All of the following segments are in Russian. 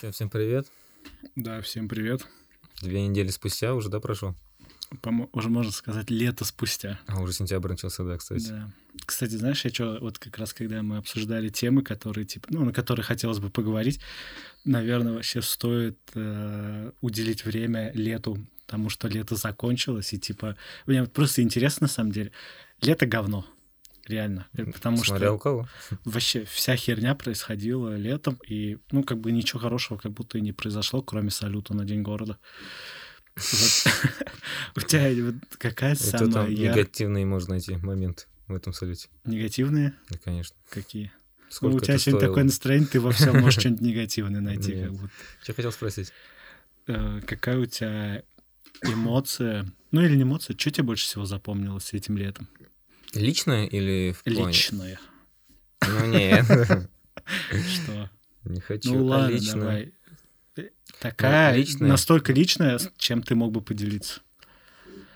Че, всем привет. Да, всем привет. Две недели спустя уже, да, прошло? Помо- уже можно сказать лето спустя. А, уже сентябрь начался, да, кстати. Да. Кстати, знаешь, я что, вот как раз когда мы обсуждали темы, которые, типа, ну, на которые хотелось бы поговорить, наверное, вообще стоит э, уделить время лету, потому что лето закончилось, и, типа, мне вот просто интересно, на самом деле, лето говно. Реально. Э, Потому Смотря что у кого. вообще вся херня происходила летом, и, ну, как бы ничего хорошего как будто и не произошло, кроме салюта на День города. У тебя какая самая негативные можно найти моменты в этом салюте. Негативные? Да, конечно. Какие? Ну, Сколько у тебя сегодня такое настроение, ты во всем можешь что-нибудь негативное найти. Как будто. Что хотел спросить? Э, Какая у тебя эмоция, ну или не эмоция, что тебе больше всего запомнилось этим летом? Личное или в плане? Личное. Ну, нет. Что? Не хочу. Ну а ладно, давай. Э, Такая, личное. настолько личная, чем ты мог бы поделиться?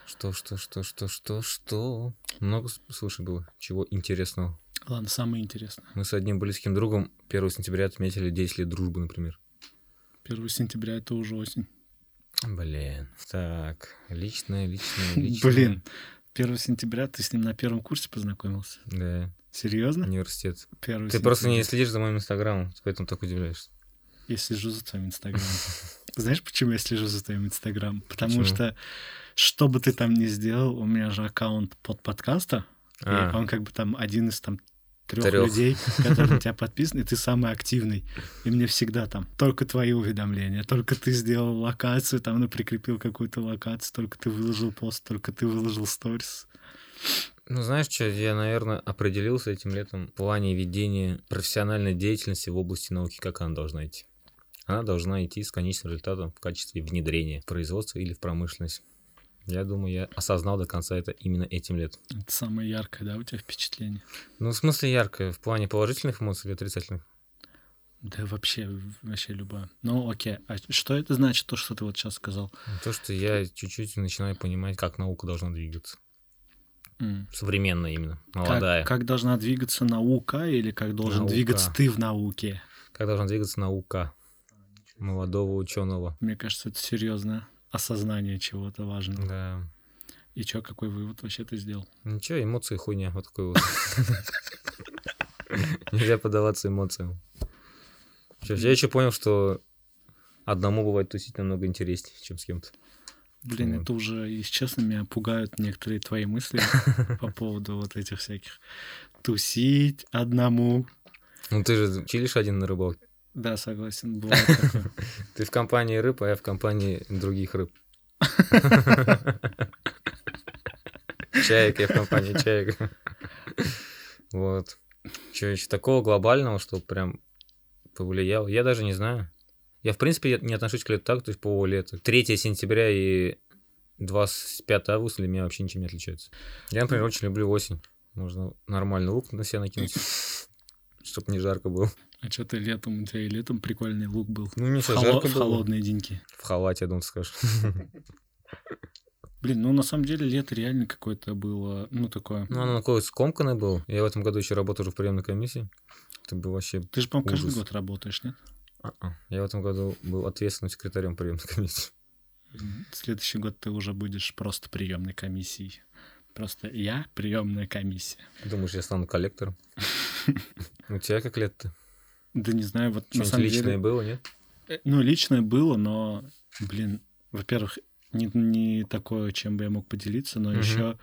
Что, что, что, что, что, что? Много, слушай, было чего интересного. Ладно, самое интересное. Мы с одним близким другом 1 сентября отметили 10 лет дружбы, например. 1 сентября это уже осень. Блин. Так, личное, личное, личное. Блин, 1 сентября ты с ним на первом курсе познакомился? Да, Серьезно? университет. 1 Ты просто не сентября. следишь за моим инстаграмом, поэтому так удивляешься. Я слежу за твоим инстаграмом. Знаешь, почему я слежу за твоим инстаграмом? Потому Почему? что, что бы ты там ни сделал, у меня же аккаунт под подкаста, и А. он как бы там один из там трех людей, которые на тебя подписаны, и ты самый активный. И мне всегда там только твои уведомления, только ты сделал локацию, там, ну, прикрепил какую-то локацию, только ты выложил пост, только ты выложил сторис. Ну, знаешь что, я, наверное, определился этим летом в плане ведения профессиональной деятельности в области науки, как она должна идти. Она должна идти с конечным результатом в качестве внедрения в производство или в промышленность. Я думаю, я осознал до конца это именно этим летом. Это самое яркое, да, у тебя впечатление? Ну, в смысле яркое, в плане положительных эмоций или отрицательных? Да вообще, вообще любое. Ну, окей. А что это значит, то, что ты вот сейчас сказал? То, что я чуть-чуть начинаю понимать, как наука должна двигаться. М. Современная именно, Как, молодая. как должна двигаться наука или как должен Наука. двигаться ты в науке? Как должна двигаться наука молодого ученого. Мне кажется, это серьезное осознание чего-то важного. Да. И чё, какой вывод вообще ты сделал? Ничего, эмоции хуйня, вот такой вот. Нельзя поддаваться эмоциям. Я еще понял, что одному бывает тусить намного интереснее, чем с кем-то. Блин, это уже, если честно, меня пугают некоторые твои мысли по поводу вот этих всяких тусить одному. Ну ты же чилишь один на рыбалке. Да, согласен. Ты в компании рыб, а я в компании других рыб. Чаек, я в компании чаек. Вот. Что еще такого глобального, что прям повлияло? Я даже не знаю. Я, в принципе, не отношусь к лету так, то есть по лету. 3 сентября и 25 августа для меня вообще ничем не отличаются. Я, например, очень люблю осень. Можно нормальный лук на себя накинуть, чтобы не жарко было. А что ты летом, у тебя и летом прикольный лук был. Ну, не холо- жарко в было. холодные деньки. В халате, я думаю, ты скажешь. Блин, ну на самом деле лето реально какое-то было, ну такое. Ну, оно такое скомканное было. Я в этом году еще работаю уже в приемной комиссии. Это был вообще... Ты же, по-моему, каждый ужас. год работаешь, нет? А-а. Я в этом году был ответственным секретарем приемной комиссии. Следующий год ты уже будешь просто приемной комиссией. Просто я приемная комиссия. Думаешь, я стану коллектором? У тебя как лет-то? Да не знаю, вот на Что-нибудь самом личное деле... было, нет? э, Ну, личное было, но, блин, во-первых, не, не такое, чем бы я мог поделиться, но Мгм. еще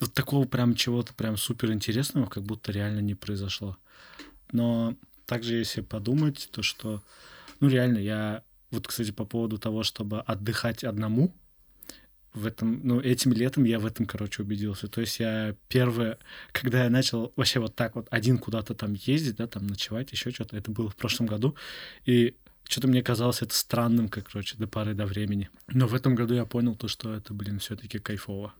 вот такого прям чего-то прям супер интересного, как будто реально не произошло. Но также, если подумать, то что, ну, реально, я вот, кстати, по поводу того, чтобы отдыхать одному, в этом, ну, этим летом я в этом, короче, убедился. То есть я первое, когда я начал вообще вот так вот один куда-то там ездить, да, там ночевать, еще что-то, это было в прошлом году, и что-то мне казалось это странным, как, короче, до поры до времени. Но в этом году я понял то, что это, блин, все-таки кайфово.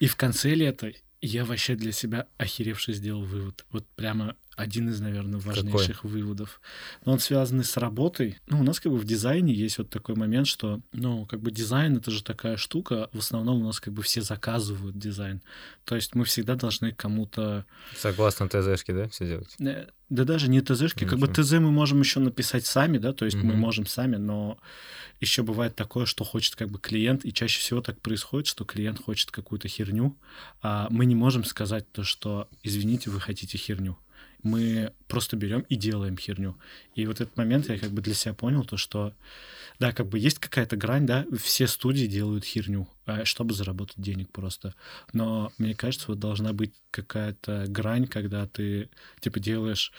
И в конце лета я вообще для себя охеревший сделал вывод. Вот прямо один из, наверное, важнейших Какой? выводов. Но он связан с работой. Ну, у нас как бы в дизайне есть вот такой момент, что, ну, как бы дизайн — это же такая штука, в основном у нас как бы все заказывают дизайн. То есть мы всегда должны кому-то... Согласно ТЗшке, да, все делать? Э, да даже не ТЗшки, как бы ТЗ мы можем еще написать сами, да, то есть угу. мы можем сами, но еще бывает такое, что хочет как бы клиент, и чаще всего так происходит, что клиент хочет какую-то херню, а мы не можем сказать то, что, извините, вы хотите херню мы просто берем и делаем херню. И вот этот момент я как бы для себя понял, то что, да, как бы есть какая-то грань, да, все студии делают херню, а, чтобы заработать денег просто. Но мне кажется, вот должна быть какая-то грань, когда ты, типа, делаешь,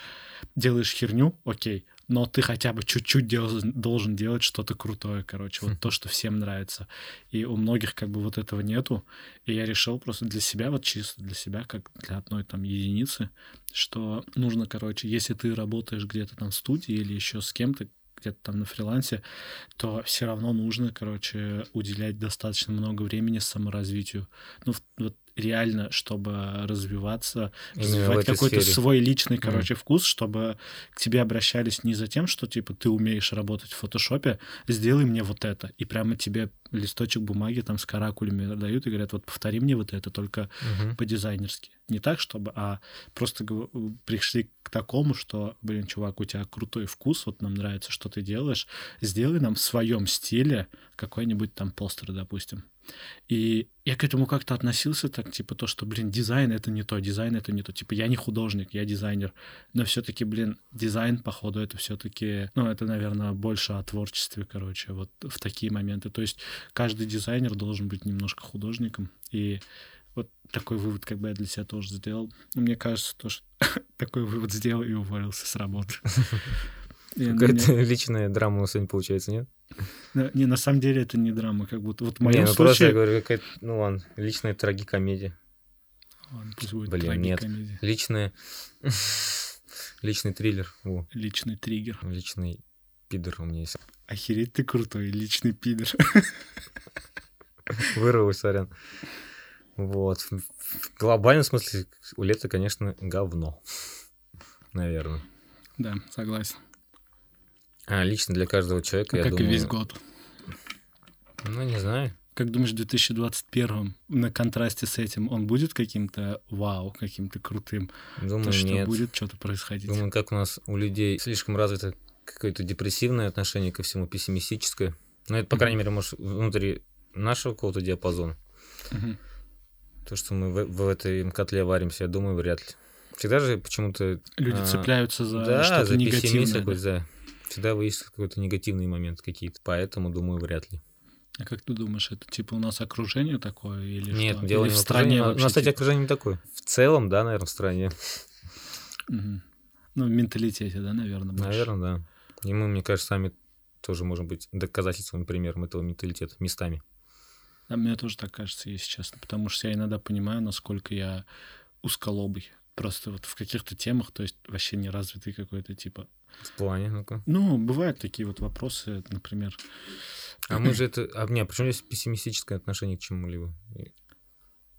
делаешь херню, окей, но ты хотя бы чуть-чуть дел, должен делать что-то крутое, короче, вот то, что всем нравится. И у многих как бы вот этого нету. И я решил просто для себя, вот чисто для себя, как для одной там единицы, что нужно, короче, если ты работаешь где-то там в студии или еще с кем-то, где-то там на фрилансе, то все равно нужно, короче, уделять достаточно много времени саморазвитию. Ну, вот реально, чтобы развиваться, Именно развивать какой-то свой личный, короче, mm. вкус, чтобы к тебе обращались не за тем, что, типа, ты умеешь работать в фотошопе, сделай мне вот это. И прямо тебе листочек бумаги там с каракулями дают и говорят, вот повтори мне вот это, только uh по-дизайнерски. Не так, чтобы, а просто пришли к такому, что, блин, чувак, у тебя крутой вкус, вот нам нравится, что ты делаешь, сделай нам в своем стиле какой-нибудь там постер, допустим. И я к этому как-то относился так, типа то, что, блин, дизайн это не то, дизайн это не то. Типа я не художник, я дизайнер. Но все-таки, блин, дизайн, походу, это все-таки, ну, это, наверное, больше о творчестве, короче, вот в такие моменты. То есть каждый дизайнер должен быть немножко художником. И вот такой вывод как бы я для себя тоже сделал. Но мне кажется, то, что такой вывод сделал и уволился с работы. Какая-то личная драма у сегодня получается, нет? Не, на самом деле это не драма, как будто. Вот в моем не, ну случае... просто я говорю, какая-то, ну ладно, личная трагикомедия. Ладно, пусть будет Блин, нет. Личная... Личный триллер. Во. Личный триггер. Личный пидор у меня есть. Охереть ты крутой, личный пидор. Вырвалось, сорян. Вот. В глобальном смысле у лета, конечно, говно. Наверное. Да, согласен. А, лично для каждого человека, а я как думаю... и весь год. Ну, не знаю. Как думаешь, в 2021 на контрасте с этим он будет каким-то вау, каким-то крутым? Думаю, То, что нет. будет что-то происходить? Думаю, как у нас у людей слишком развито какое-то депрессивное отношение ко всему, пессимистическое. Ну, это, по крайней мере, может, внутри нашего какого-то диапазона. То, что мы в, в этой котле варимся, я думаю, вряд ли. Всегда же почему-то... Люди а, цепляются за да, что-то за негативное. Да? да. Всегда выяснится какой-то негативный момент какие-то, поэтому, думаю, вряд ли. А как ты думаешь, это типа у нас окружение такое или Нет, что? дело или не в стране вообще? У нас, кстати, типа? окружение не такое. В целом, да, наверное, в стране. Угу. Ну, в менталитете, да, наверное, больше. Наверное, да. И мы, мне кажется, сами тоже можем быть доказательством, примером этого менталитета местами. Да, мне тоже так кажется, если честно, потому что я иногда понимаю, насколько я узколобый. Просто вот в каких-то темах, то есть вообще не развитый какой-то типа. В плане, ну-ка. Ну, бывают такие вот вопросы, например. А мы же это... А, не, почему здесь пессимистическое отношение к чему-либо?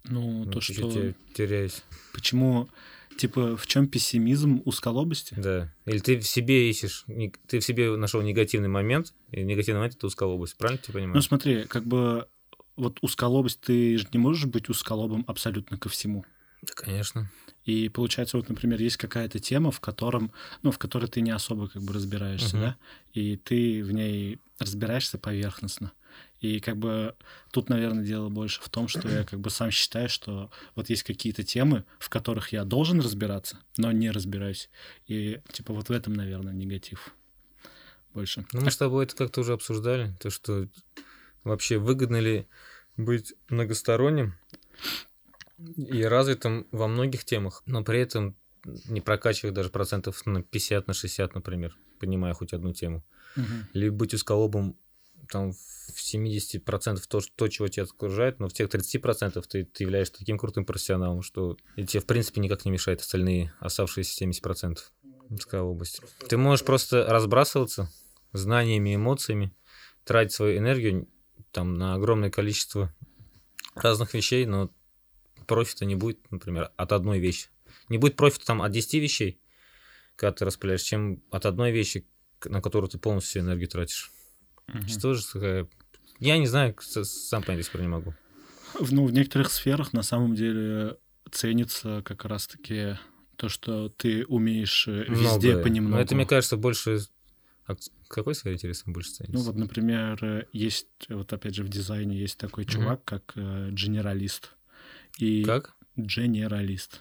Ну, ну то, что... теряюсь. Почему, типа, в чем пессимизм узколобости? Да. Или ты в себе ищешь, ты в себе нашел негативный момент, и негативный момент — это узколобость, правильно ты понимаешь? Ну, смотри, как бы вот узколобость, ты же не можешь быть узколобым абсолютно ко всему. Да, конечно. И получается, вот, например, есть какая-то тема, в котором, ну, в которой ты не особо как бы разбираешься, uh-huh. да, и ты в ней разбираешься поверхностно. И как бы тут, наверное, дело больше в том, что я как бы сам считаю, что вот есть какие-то темы, в которых я должен разбираться, но не разбираюсь. И типа вот в этом, наверное, негатив больше. Ну, мы с тобой это как-то уже обсуждали, то, что вообще выгодно ли быть многосторонним и развитым во многих темах, но при этом не прокачивая даже процентов на 50, на 60, например, понимая хоть одну тему. Угу. Либо быть узколобым там в 70% то, то, чего тебя окружает, но в тех 30% ты, ты являешься таким крутым профессионалом, что и тебе, в принципе, никак не мешает остальные оставшиеся 70% узкой области. Ты можешь просто разбрасываться знаниями, эмоциями, тратить свою энергию там на огромное количество разных вещей, но профита не будет, например, от одной вещи. Не будет профита там от 10 вещей, когда ты распыляешь, чем от одной вещи, на которую ты полностью энергию тратишь. Мгм. Что же такая... Я не знаю, сам понять до сих пор не могу. В- Ну, в некоторых сферах на самом деле ценится как раз-таки то, что ты умеешь э, везде Многое. понемногу. Но это, мне кажется, больше... А какой сфере интересно больше ценится? Ну вот, например, есть, вот опять же в дизайне есть такой Мгм. чувак, как э, генералист. И Как? генералист.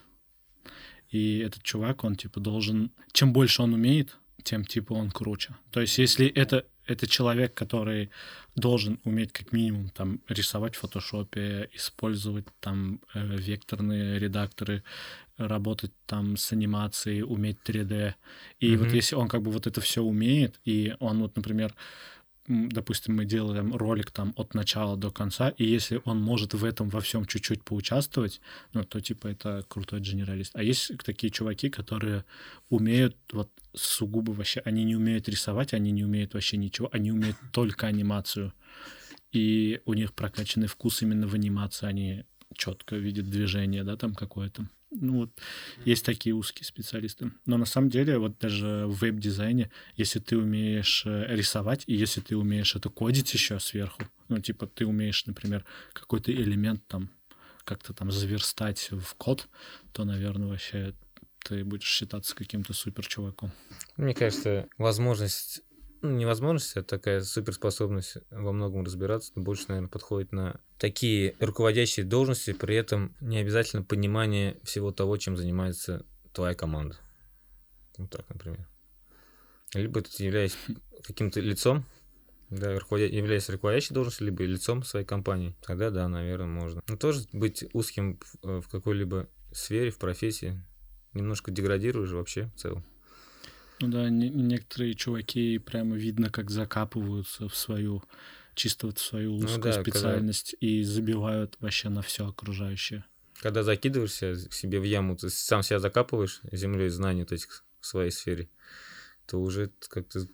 И этот чувак, он типа должен... Чем больше он умеет, тем типа он круче. То есть если это, это человек, который должен уметь как минимум там рисовать в фотошопе, использовать там э, векторные редакторы, работать там с анимацией, уметь 3D. И вот Мгм. если он как бы вот это все умеет, и он вот, например, допустим, мы делаем ролик там от начала до конца, и если он может в этом во всем чуть-чуть поучаствовать, ну, то типа это крутой генералист. А есть такие чуваки, которые умеют вот сугубо вообще, они не умеют рисовать, они не умеют вообще ничего, они умеют только анимацию. И у них прокачанный вкус именно в анимации, они четко видят движение, да, там какое-то. Ну вот, есть такие узкие специалисты. Но на самом деле, вот даже в веб-дизайне, если ты умеешь э, рисовать, и если ты умеешь это кодить еще сверху, ну, типа, ты умеешь, например, какой-то элемент там как-то там заверстать в код, то, наверное, вообще ты будешь считаться каким-то супер чуваком. Мне кажется, возможность, ну, не возможность, а такая суперспособность во многом разбираться, больше, наверное, подходит на такие руководящие должности, при этом не обязательно понимание всего того, чем занимается твоя команда. Вот так, например. Либо ты являешься каким-то лицом, да, руководя... являясь руководящей должностью, либо лицом своей компании, тогда да, наверное, можно. Но тоже быть узким э, в какой-либо сфере, в профессии, немножко деградируешь вообще в целом. Ну да, не- некоторые чуваки прямо видно, как закапываются в свою чисто вот в свою Ну узкую да, когда- специальность и забивают вообще на все окружающее. Когда закидываешься себе в яму, ты сам себя закапываешь землей знаний вот этих в своей сфере, то уже как-то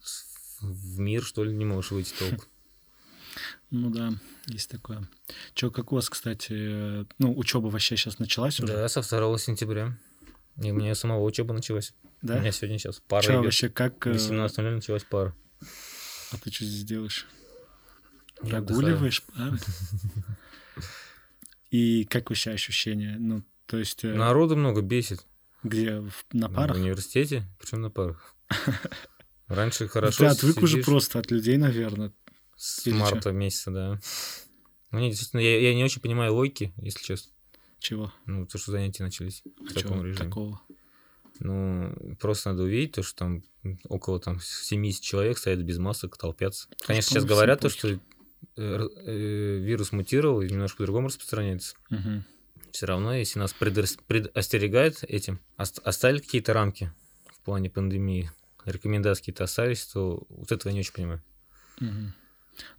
в мир, что ли, не можешь выйти толку. Ну да, есть такое. Че, как у вас, кстати, ну, учеба вообще сейчас началась уже? Да, со 2 сентября. И у меня самого учеба началась. У Да? меня сегодня сейчас пара Че идет. вообще, как... В э, 18.00 началась пара. А ты что здесь делаешь? Прогуливаешь пары? И как вообще ощущения? Ну, то есть, э, Народу много бесит. где? В- На В парах? университете, причем на парах. Раньше хорошо Ты отвык уже просто от людей, наверное. с марта месяца, да. Ну, не, действительно, я, я не очень понимаю логики, если честно. Чего? Ну, то, что занятия начались в А таком чего режиме. такого? Ну, просто надо увидеть то, что там около там 70 человек стоят без масок, толпятся. Конечно, сейчас говорят то, что э, э, вирус мутировал и немножко по-другому распространяется. Мгм. Все равно, если нас предос- предостерегают этим, ост- оставили какие-то рамки в плане пандемии, рекомендации какие-то остались, то вот этого я не очень понимаю. Мгм.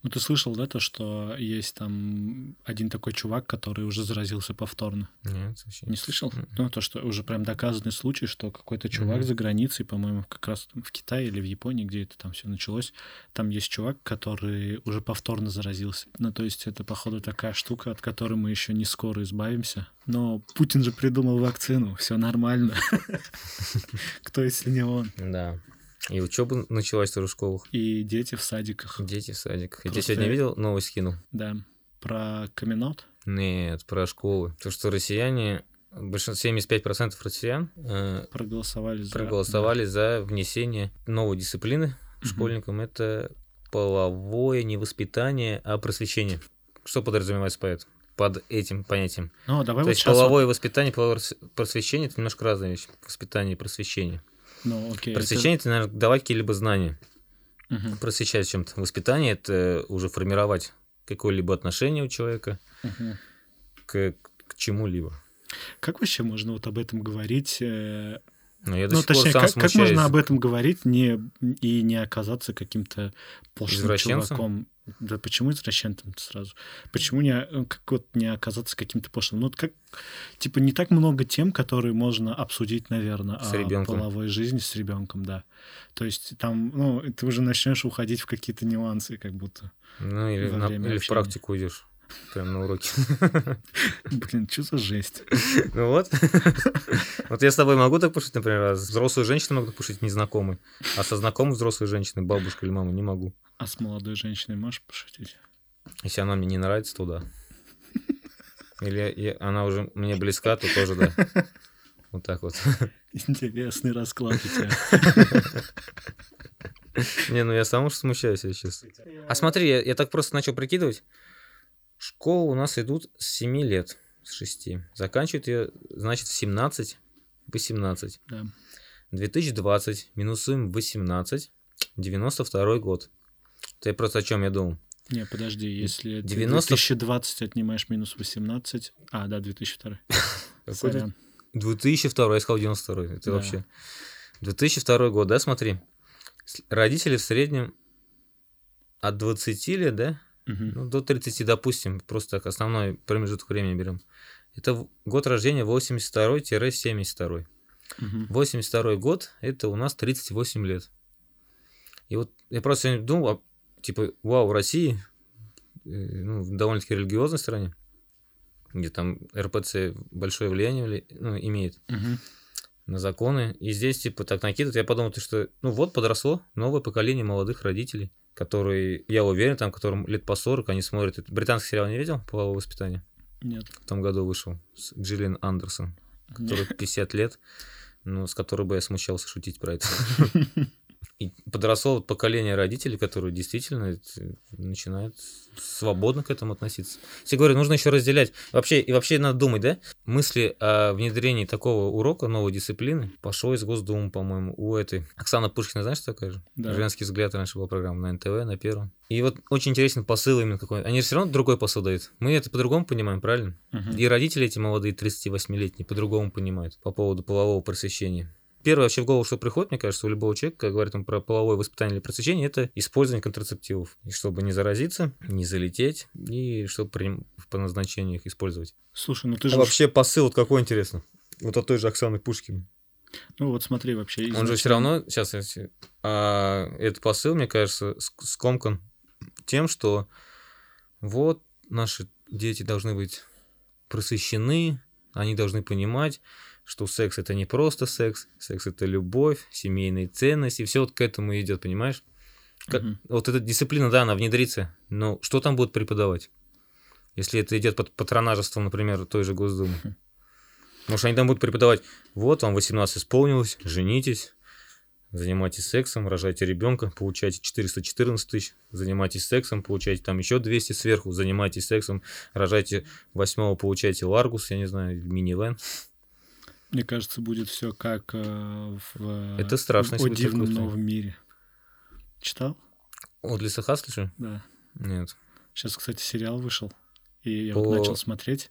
Ну, ты слышал, да, то, что есть там один такой чувак, который уже заразился повторно? Нет, вообще Не слышал? Мгм. Ну, то, что уже прям доказанный случай, что какой-то чувак Мгм. за границей, по-моему, как раз в Китае или в Японии, где это там все началось, там есть чувак, который уже повторно заразился. Ну, то есть это, походу, такая штука, от которой мы еще не скоро избавимся. Но Путин же придумал вакцину, все нормально. Кто, если не он? Да. И учеба началась тоже в школах. И дети в садиках. Дети в садиках. Я Просто- сегодня видел, новость скинул? Да. Про камин Нет, про школы. То, что россияне, большинство, 75% россиян э, проголосовали за... проголосовали за внесение новой дисциплины Мгм. школьникам. Это половое не воспитание, а просвещение. Что подразумевается по этому? под этим понятием? Ну, давай То вот есть половое воспитание, половое просвещение это немножко разные вещи. Воспитание и просвещение. Ну, окей. это- Просвещение это, наверное, давать какие-либо знания. Мгм, Просвещать чем-то. Воспитание это уже формировать какое-либо отношение у человека мгм. к, к чему-либо. Как вообще можно вот об этом говорить? э, Но я до Ну, сих пор точнее, сам как, как можно об этом говорить не, и не оказаться каким-то пошлым чуваком? Да почему извращенцем сразу? Почему не, э, как вот не оказаться каким-то пошлым? Ну, вот как, типа, не так много тем, которые можно обсудить, наверное, С о ребенком. половой жизни с ребенком, да. То есть там, ну, ты уже начнешь уходить в какие-то нюансы, как будто. Ну, или, на- или в практику идешь. Прям на уроке. Блин, что за жесть? Ну вот. Вот я с тобой могу так пошутить, например, а с взрослой женщиной могу пошутить незнакомый, а со знакомой взрослой женщиной, бабушкой или мамой, не могу. А с молодой женщиной можешь пошутить? Если она мне не нравится, то да. Или она уже мне близка, то тоже да. Вот так вот. Интересный расклад у тебя. Не, ну я сам уж смущаюсь, если честно. А смотри, я, я так просто начал прикидывать. Школу у нас идут с 7 лет, с 6. Заканчивают ее, значит, в 17, 18. Да. 2020 минусуем 18, 92 год. Я просто о чем я думал. Не, подожди, если ты 90 2020 отнимаешь минус 18... А, да, 2002. Какой Сорян. 2002, я сказал 92. Это Да. вообще... 2002 год, да, смотри. Родители в среднем от 20 лет, да, Мгм. ну, до 30, допустим, просто так основной промежуток времени берем. Это год рождения 82-72. Мгм. 82 год, это у нас 38 лет. И вот я просто сегодня думал, а, типа, вау, в России, э, ну, в довольно-таки религиозной стране, где там РПЦ большое влияние вли- ну, имеет Мгм. на законы, и здесь, типа, так накидывают, я подумал, то, что, ну, вот подросло новое поколение молодых родителей, которые, я уверен, там, которым лет по 40, они смотрят, британский сериал не видел, «Половое воспитание»? Нет. В том году вышел, с Джиллиан Андерсон, который 50 лет, ну, с которой бы я смущался шутить про это. И подросло вот поколение родителей, которые действительно начинают свободно к этому относиться. Все говорю, нужно еще разделять. Вообще, и вообще надо думать, да? Мысли о внедрении такого урока, новой дисциплины, пошло из Госдумы, по-моему, у этой. Оксана Пушкина, знаешь, что такая же? Да. Женский взгляд раньше была программа на НТВ, на первом. И вот очень интересен посыл именно какой. Они же все равно другой посыл дают. Мы это по-другому понимаем, правильно? Мгм. И родители эти молодые, 38-летние, по-другому понимают по поводу полового просвещения. Первое вообще в голову, что приходит, мне кажется, у любого человека, когда говорит он про половое воспитание или просвещение, это использование контрацептивов. И чтобы не заразиться, не залететь, и чтобы при- по назначению их использовать. Слушай, ну ты А же... вообще посыл вот какой интересно? Вот от той же Оксаны Пушкиной. Ну вот смотри, вообще... Он же изначально- все равно, сейчас, этот посыл, мне кажется, ск- скомкан тем, что вот наши дети должны быть просвещены, они должны понимать, что секс это не просто секс, секс это любовь, семейные ценности, все вот к этому идет, понимаешь? Как- Мгм. Вот эта дисциплина, да, она внедрится, но что там будут преподавать? Если это идет под патронажеством, например, той же Госдумы. Может, они там будут преподавать, вот вам 18 исполнилось, женитесь, занимайтесь сексом, рожайте ребенка, получайте 414 тысяч, занимайтесь сексом, получайте там еще 200 сверху, занимайтесь сексом, рожайте восьмого, получайте Ларгус, я не знаю, минивэн. Мне кажется, будет все как э, в... Это страшно, О бы такое дивном новом мире. Читал? От Лиса Хаслиша? Да. Нет. Сейчас, кстати, сериал вышел. И я По- вот начал смотреть.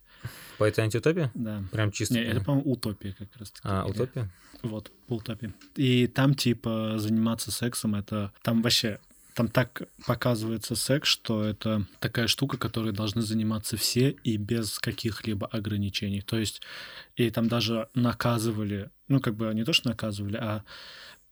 По этой антиутопии? Да. Прям чисто. Не, это, по-моему, утопия как раз таки. А, утопия? Вот, по утопии. И там, типа, заниматься сексом, это... Там вообще... Там так показывается секс, что это такая штука, которой должны заниматься все и без каких-либо ограничений. То есть, и там даже наказывали, ну, как бы не то, что наказывали, а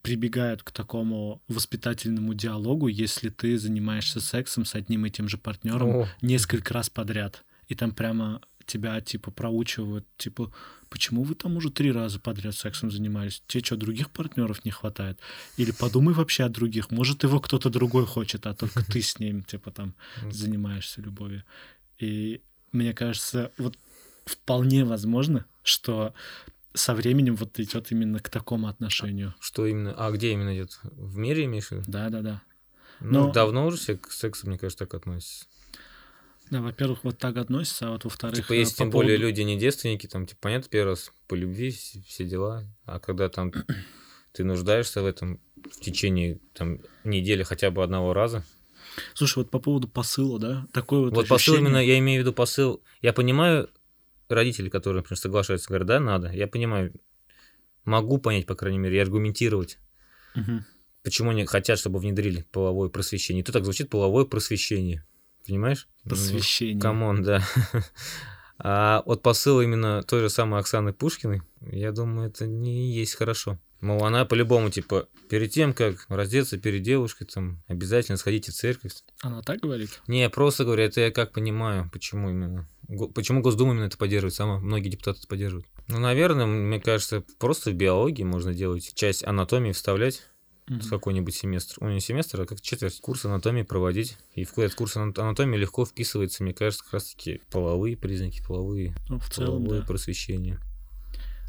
прибегают к такому воспитательному диалогу, если ты занимаешься сексом с одним и тем же партнером О, несколько раз подряд. И там прямо тебя, типа, проучивают, типа, почему вы там уже три раза подряд сексом занимались? Тебе что, других партнеров не хватает? Или подумай вообще о других. Может, его кто-то другой хочет, а только ты с ним, типа, там, занимаешься любовью. И мне кажется, вот вполне возможно, что со временем вот идет именно к такому отношению. Что именно? А где именно идет? В мире имеешь в виду? Да-да-да. Ну, Но- давно уже все к сексу, мне кажется, так относятся. Да, во-первых, вот так относятся, а вот во-вторых... Типа, э, если по тем более поводу- люди не девственники, там, типа, понятно, первый раз по любви, все дела. А когда там ты нуждаешься в этом в течение там недели хотя бы одного раза. Слушай, вот по поводу посыла, да, такой вот Вот посыл ощущение- именно, я имею в виду посыл. Я понимаю родителей, которые, например, соглашаются, говорят, да, надо. Я понимаю, могу понять, по крайней мере, и аргументировать, Мгм. почему они хотят, чтобы внедрили половое просвещение. И то так звучит половое просвещение. Понимаешь? Посвящение. Come on, да. А вот посыл именно той же самой Оксаны Пушкиной, Я думаю, это не есть хорошо. Мол, она по-любому, типа, перед тем, как раздеться перед девушкой, там, обязательно сходите в церковь. Она так говорит? Не, просто говорю, это я как понимаю, почему именно. Го- Почему Госдума именно это поддерживает, сама многие депутаты это поддерживают. Ну, наверное, мне кажется, просто в биологии можно делать часть анатомии вставлять В какой-нибудь семестр. Ну, не семестр, а как четверть курс анатомии проводить. И в этот курс ана- анатомии легко вписывается, мне кажется, как раз-таки половые признаки, половые, Ну, в целом, половое да. просвещение.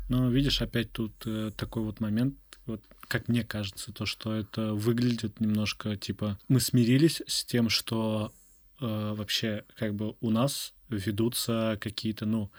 Но видишь, опять тут э, такой вот момент, вот как мне кажется, то, что это выглядит немножко типа мы смирились с тем, что э, вообще как бы у нас ведутся какие-то, ну,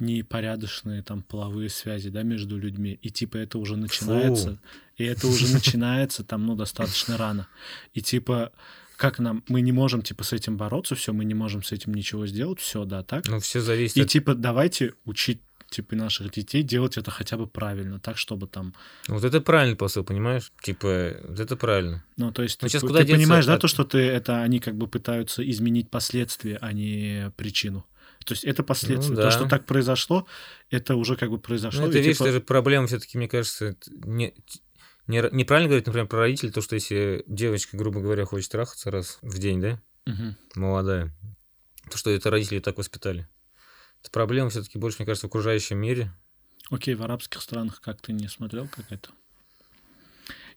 непорядочные там половые связи, да, между людьми, и типа это уже начинается, и это уже начинается там, ну, достаточно рано, и типа как нам, мы не можем типа с этим бороться, все, мы не можем с этим ничего сделать, все, да, так, Ну, все зависит и от... типа давайте учить типа наших детей делать это хотя бы правильно, так чтобы там, Вот это правильный посыл, понимаешь? Типа, вот это правильно. ну то есть Ну, ты, ты куда деться понимаешь, да, от- то, что ты это они как бы пытаются изменить последствия, а не причину. То есть это последствия. Ну, То, да. что так произошло, это уже как бы произошло. Ну, это, видишь, типа- даже проблема все-таки, мне кажется, это не, не, неправильно говорить, например, про родителей, то, что если девочка, грубо говоря, хочет трахаться раз в день, да, Мгм. молодая, то, что это родители так воспитали. Это проблема все-таки больше, мне кажется, в окружающем мире. Окей, в арабских странах как ты не смотрел, как это?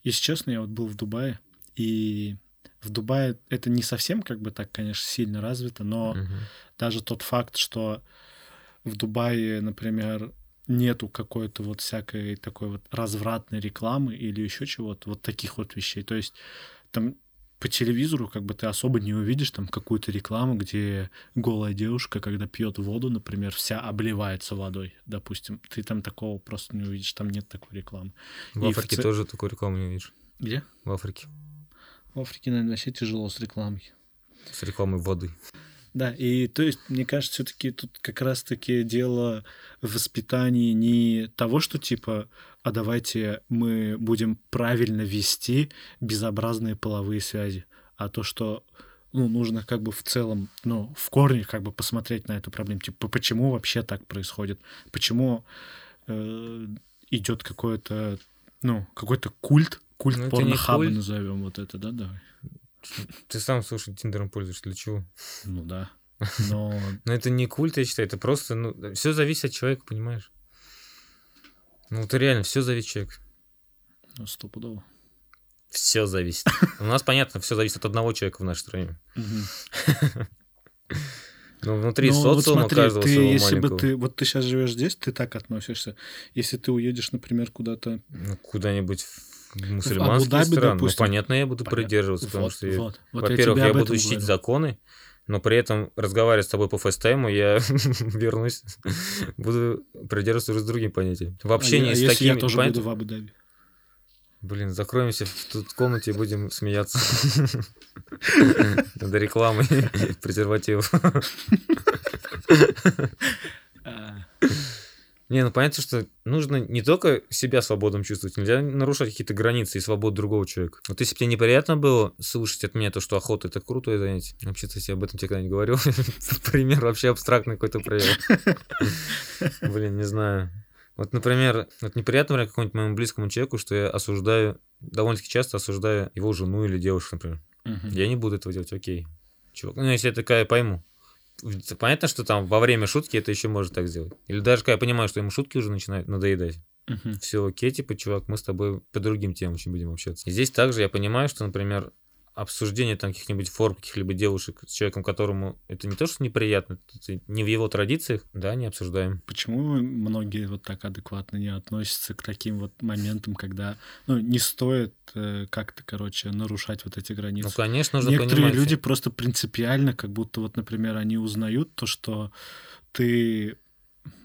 Если честно, я вот был в Дубае, и в Дубае это не совсем как бы так, конечно, сильно развито, но Мгм. даже тот факт, что в Дубае, например, нету какой-то вот всякой такой вот развратной рекламы или еще чего-то, вот таких вот вещей. То есть там по телевизору как бы ты особо не увидишь там какую-то рекламу, где голая девушка, когда пьет воду, например, вся обливается водой, допустим. Ты там такого просто не увидишь, там нет такой рекламы. В И в Африке ц- тоже такой рекламы не видишь. Где? В Африке. В Африке, наверное, вообще тяжело с рекламой. С рекламой воды. Да, и то есть, мне кажется, все-таки тут как раз-таки дело в воспитании не того, что типа, а давайте мы будем правильно вести безобразные половые связи, а то, что ну, нужно как бы в целом, ну, в корне как бы посмотреть на эту проблему. Типа, почему вообще так происходит? Почему э, идет какой-то, ну, какой-то культ, культ Ну, это не порнохаба культ. назовем вот это, да, давай. Ты сам, слушай, Тиндером пользуешься, для чего? Ну да. Но Но это не культ, я считаю, это просто, ну, все зависит от человека, понимаешь? Ну, это реально, все зависит от человека. ну, стопудово. Все зависит. У нас, понятно, все зависит от одного человека в нашей стране. Но внутри Ну, вот социума смотри, каждого ты, своего если маленького. бы ты, вот ты сейчас живешь здесь, ты так относишься. Если ты уедешь, например, куда-то... Ну, куда-нибудь в мусульманские Абу-Даби, страны, допустим. ну, понятно, я буду Понятно. придерживаться, потому Вот, что, я- вот, вот во-первых, я, об буду учить говорю. законы, но при этом разговаривать с тобой по фейстайму я вернусь, буду придерживаться уже с другим понятием. В А общении я- а с если я такими... тоже понятно? буду в Абу-Даби? Блин, закроемся в тут комнате и будем смеяться над рекламой презервативов. Не, ну понятно, что нужно не только себя свободным чувствовать, нельзя нарушать какие-то границы и свободу другого человека. Вот если бы тебе неприятно было слушать от меня то, что охота это крутое занятие, вообще-то я об этом тебе когда-нибудь говорил, пример вообще абстрактный какой-то проявил. Блин, не знаю. Вот, например, вот неприятно, например, какому-нибудь моему близкому человеку, что я осуждаю, довольно-таки часто осуждаю его жену или девушку, например. Я не буду этого делать, окей. Чувак, ну, если я такая пойму. Понятно, что там во время шутки это еще может так сделать. Или даже когда я понимаю, что ему шутки уже начинают надоедать. Мгм. Все окей, типа, чувак, мы с тобой по другим темам очень будем общаться. И здесь также я понимаю, что, например, обсуждение там каких-нибудь форм каких-либо девушек с человеком, которому это не то, что неприятно, это не в его традициях, да, не обсуждаем. Почему многие вот так адекватно не относятся к таким вот моментам, когда, ну, не стоит э, как-то, короче, нарушать вот эти Ну, границы? конечно, нужно Некоторые понимать. люди просто принципиально, как будто вот, например, они узнают то, что ты,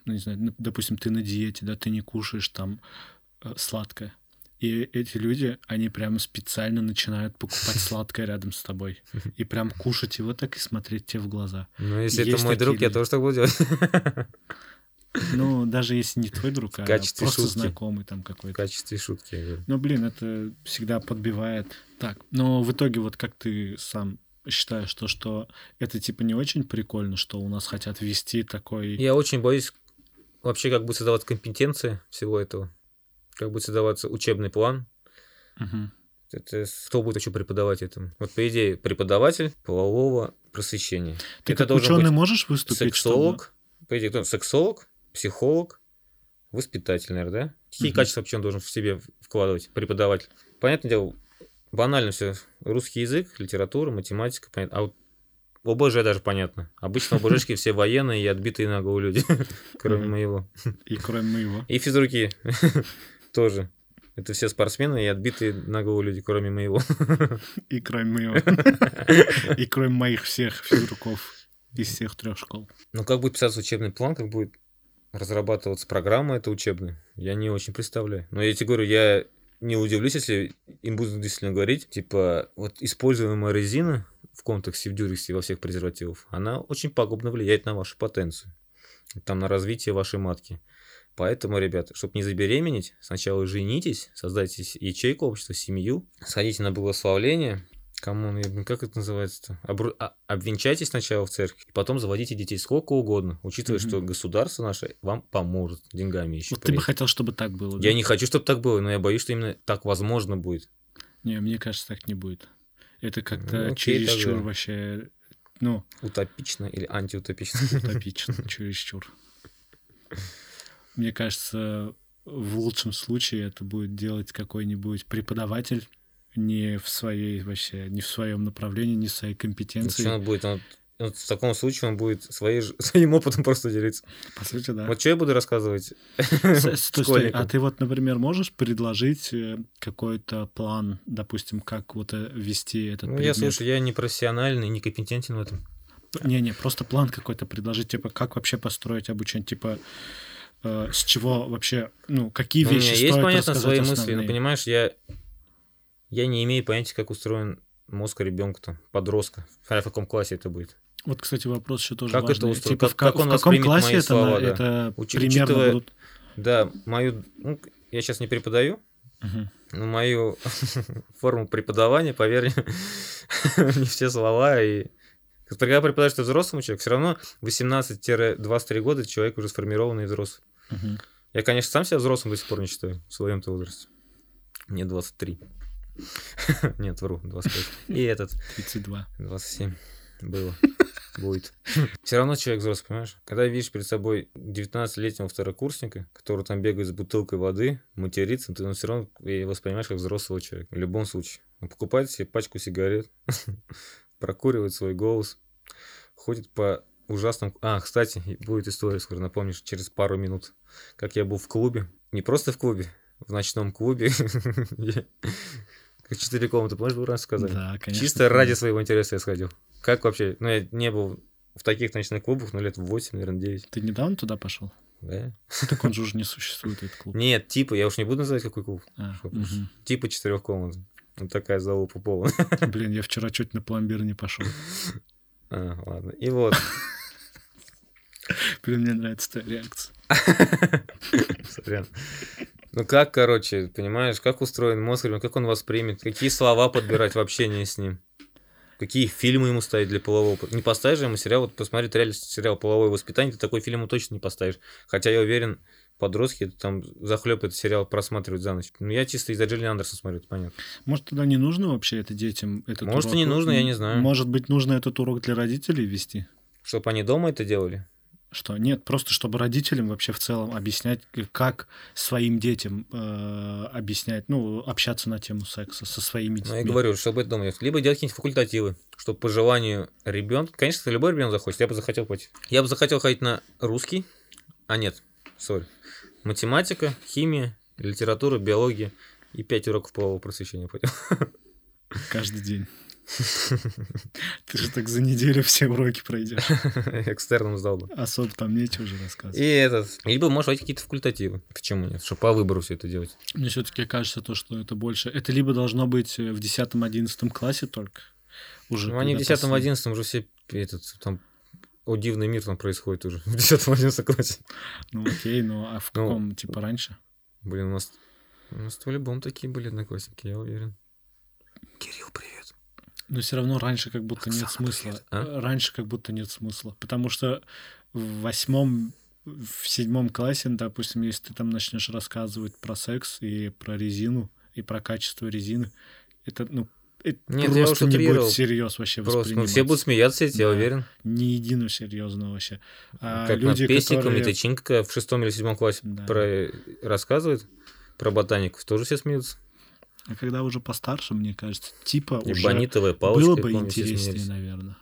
ну, не знаю, ну, допустим, ты на диете, да, ты не кушаешь там э, сладкое. И эти люди, они прямо специально начинают покупать сладкое рядом с тобой. И прям кушать его так и смотреть тебе в глаза. Ну, если это Есть мой такие друг, я люди. тоже так буду делать. Ну, даже если не твой друг, а просто шутки. знакомый там В какой-то. качестве шутки. я говорю. Ну, блин, это всегда подбивает. Так, но в итоге вот как ты сам считаешь, то, что это типа не очень прикольно, что у нас хотят ввести такой... Я очень боюсь вообще как будет создаваться компетенция всего этого, как будет создаваться учебный план, Мгм. это кто будет еще преподавать этому? Вот, по идее, преподаватель полового просвещения. Ты Это как ученый можешь выступить, сексолог, по идее, кто? Сексолог, психолог, воспитатель, наверное, да? Какие Мгм. качества вообще он должен в себе вкладывать, преподаватель? Понятное дело, банально все. Русский язык, литература, математика, понятно. А вот ОБЖ даже понятно. Обычно ОБЖшки все военные и отбитые на голову люди, кроме моего. чтобы- И кроме моего. И физруки тоже. Это все спортсмены и отбитые на голову люди, кроме моего. И кроме моего. И кроме моих всех физруков из всех трех школ. Ну, как будет писаться учебный план, как будет разрабатываться программа эта учебная, я не очень представляю. Но я тебе говорю, я не удивлюсь, если им будут действительно говорить, типа, вот используемая резина в контексте, в дюрексе во всех презервативов, она очень пагубно влияет на вашу потенцию, там, на развитие вашей матки. Поэтому, ребята, чтобы не забеременеть, сначала женитесь, создайте ячейку общества, семью, сходите на благословление, Кому, как это называется-то? Обру- а- Обвенчайтесь сначала в церкви, и потом заводите детей сколько угодно, учитывая, Мгм. что государство наше вам поможет деньгами еще. Вот ты бы хотел, чтобы так было. Я да? не хочу, чтобы так было, но я боюсь, что именно так возможно будет. Не, мне кажется, так не будет. Это как-то Ну, чересчур тогда. вообще, ну, Утопично или антиутопично. утопично, чересчур. Мне кажется, в лучшем случае это будет делать какой-нибудь преподаватель не в своей вообще, не в своем направлении, не в своей Если компетенции. он будет, он- он в таком случае он будет своей, своим опытом просто делиться. По сути, да. Вот что я буду рассказывать? Стой, а ты вот, например, можешь предложить э, какой-то план, допустим, как вот э, вести этот Ну, я, слушай, я не профессиональный, не компетентен в этом. Не-не, просто план какой-то предложить, типа, как вообще построить обучение, типа, с чего вообще, ну, какие Ну, у меня вещи есть, понятно, свои мысли, но основные? понимаешь, я, я не имею понятия, как устроен мозг ребенка, подростка. В каком классе это будет. Вот, кстати, вопрос еще тоже Как это важный. устроено? Типа, Как- в, ка- как он в каком классе это, слова, да. это Учи- примерно учитывая- будут? Да, мою, ну, я сейчас не преподаю, но мою форму преподавания, поверь, не все слова и когда преподаешь ты взрослому человеку, все равно 18-23 года человек уже сформированный взрослый. Мгм. Я, конечно, сам себя взрослым до сих пор не считаю в своем-то возрасте. Мне 23. Нет, вру, 25. И этот 32. 27 было. Будет. Все равно человек взрослый, понимаешь? Когда видишь перед собой 19-летнего второкурсника, который там бегает с бутылкой воды, матерится, ты все равно воспринимаешь как взрослого человека. В любом случае. Он покупает себе пачку сигарет, прокуривает свой голос, ходит по ужасным... А, кстати, будет история скоро, напомнишь, через пару минут. Как я был в клубе. Не просто в клубе, в ночном клубе. Как четыре комнаты, помнишь, был раз сказать? Да, конечно. Чисто ради своего интереса я сходил. Как вообще? Ну, я не был в таких ночных клубах, ну, лет в 8, наверное, 9. Ты недавно туда пошел? Да? Так он же уже не существует, этот клуб. Нет, типа, я уж не буду называть, какой клуб. А. Типа четырех комнат. Вот такая залупа полная. Блин, я вчера чуть на пломбир не пошел. А, ладно. И вот. Блин, мне нравится твоя реакция. Сорян. Ну как, короче, понимаешь, как устроен мозг как он воспримет, какие слова подбирать в общении с ним, какие фильмы ему ставить для полового. Не поставишь же ему сериал, вот посмотреть реально сериал «Половое воспитание», ты такой фильм ему точно не поставишь. Хотя я уверен, подростки там захлеб этот сериал просматривают за ночь. Ну я чисто из-за Джиллиан Андерсон смотрю, это понятно. Может, тогда не нужно вообще это детям? Этот Может, и урок? не нужно, я не знаю. Может быть, нужно этот урок для родителей вести? Чтобы они дома это делали. Что? Нет, просто чтобы родителям вообще в целом объяснять, э, как своим детям э, объяснять, ну, общаться на тему секса со своими детьми. Ну, я говорю, чтобы это дома делать. Либо делать какие-нибудь факультативы, чтобы по желанию ребенка... Конечно, любой ребенок захочет, я бы захотел пойти. Я бы захотел ходить на русский, а нет, сори, математика, химия, литература, биология и 5 уроков полового просвещения пойдем. Каждый день. Ты же так за неделю все уроки пройдешь. Экстерном сдал бы. Особо там нечего уже рассказывать. И этот... Либо, может, ходить какие-то факультативы. Почему нет? Чтобы по выбору все это делать. Мне все-таки кажется то, что это больше... Это либо должно быть э, в 10-11 классе только. Уже Ну, они в когда 10-11 уже все... Этот, там... О, дивный мир там происходит уже. В 10-11 классе. Ну окей, ну а в Ну, каком, типа, раньше? Блин, у нас, у нас по-любому такие были одноклассники, я уверен. Кирилл, привет. Но все равно раньше как будто нет Оксана, смысла. привет. А? Раньше как будто нет смысла. Потому что в восьмом в седьмом классе, допустим, если ты там начнешь рассказывать про секс и про резину, и про качество резины, это, ну, это Нет, я просто не будет всерьез вообще Просто, ну, все будут смеяться, я Да. уверен. Ни единого серьезного вообще. А как люди, над пестиком которые... и тычинка в шестом или седьмом классе Да. про... рассказывает про ботанику, тоже все смеются. А когда уже постарше, мне кажется, типа И уже палочка, было бы помню, интереснее, наверное.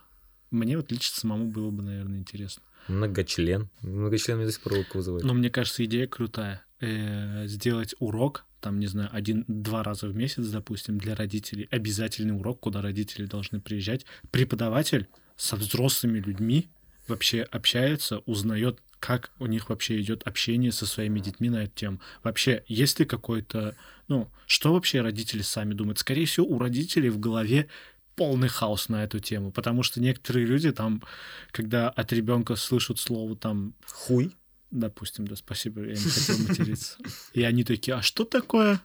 Мне вот лично самому было бы, наверное, интересно. Многочлен. Многочлен меня до сих пор вызывает. Но мне кажется, идея крутая. Э, сделать урок, там, не знаю, один-два раза в месяц, допустим, для родителей. Обязательный урок, куда родители должны приезжать. Преподаватель со взрослыми людьми вообще общается, узнает, как у них вообще идет общение со своими детьми на эту тему. Вообще, есть ли какой-то... Ну, что вообще родители сами думают? Скорее всего, у родителей в голове полный хаос на эту тему, потому что некоторые люди там, когда от ребенка слышат слово там Хуй. Допустим, да, спасибо, я не хотел материться. И они такие, а что такое?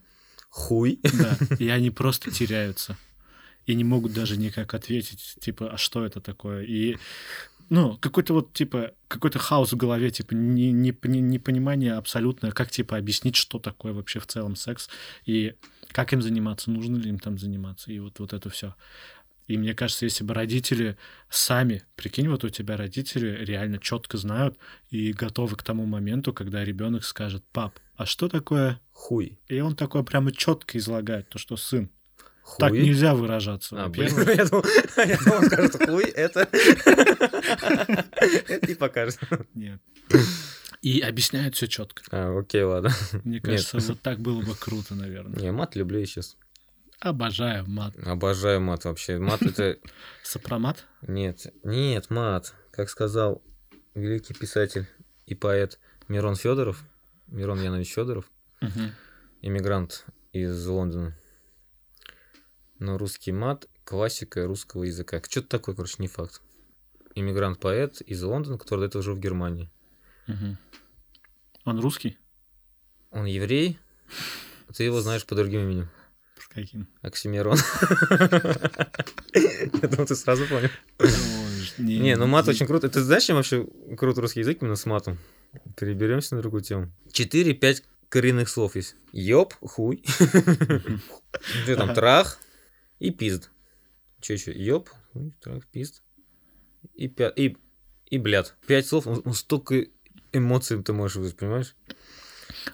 Хуй. Да, и они просто теряются. И не могут даже никак ответить, типа, а что это такое? И, ну, какой-то вот, типа, какой-то хаос в голове, типа, не- не- не- непонимание абсолютное, как, типа, объяснить, что такое вообще в целом секс, и как им заниматься, нужно ли им там заниматься, и вот, вот это все. И мне кажется, если бы родители сами, прикинь, вот у тебя родители реально четко знают и готовы к тому моменту, когда ребенок скажет, пап, а что такое? Хуй. И он такой прямо четко излагает то, что сын. Хуй. Так нельзя выражаться. А, блин, я думал, я думал, он скажет, хуй, это... Это не покажет. Нет. И объясняют все четко. А, окей, ладно. Мне кажется, вот так было бы круто, наверное. Я мат люблю я сейчас. Обожаю мат. Обожаю мат вообще. Мат это... Сопромат? Нет, нет, мат. Как сказал великий писатель и поэт Мирон Федоров, Мирон Янович Федоров, иммигрант из Лондона. Но русский мат – классика русского языка. Что-то такое, короче, не факт. Иммигрант-поэт из Лондона, который до этого жил в Германии. Он русский? Он еврей, ты его знаешь по другим именем. Каким? Оксимирон. Я думал, ты сразу понял. Не, ну мат очень круто. Ты знаешь, чем вообще крут русский язык именно с матом? Переберемся на другую тему. 4-5 коренных слов есть. Ёб, хуй. Что там, трах и пизд. Че еще? Ёб, хуй, трах, пизд. И, пя- и, и блядь. Пять слов, столько эмоций ты можешь вызвать, понимаешь?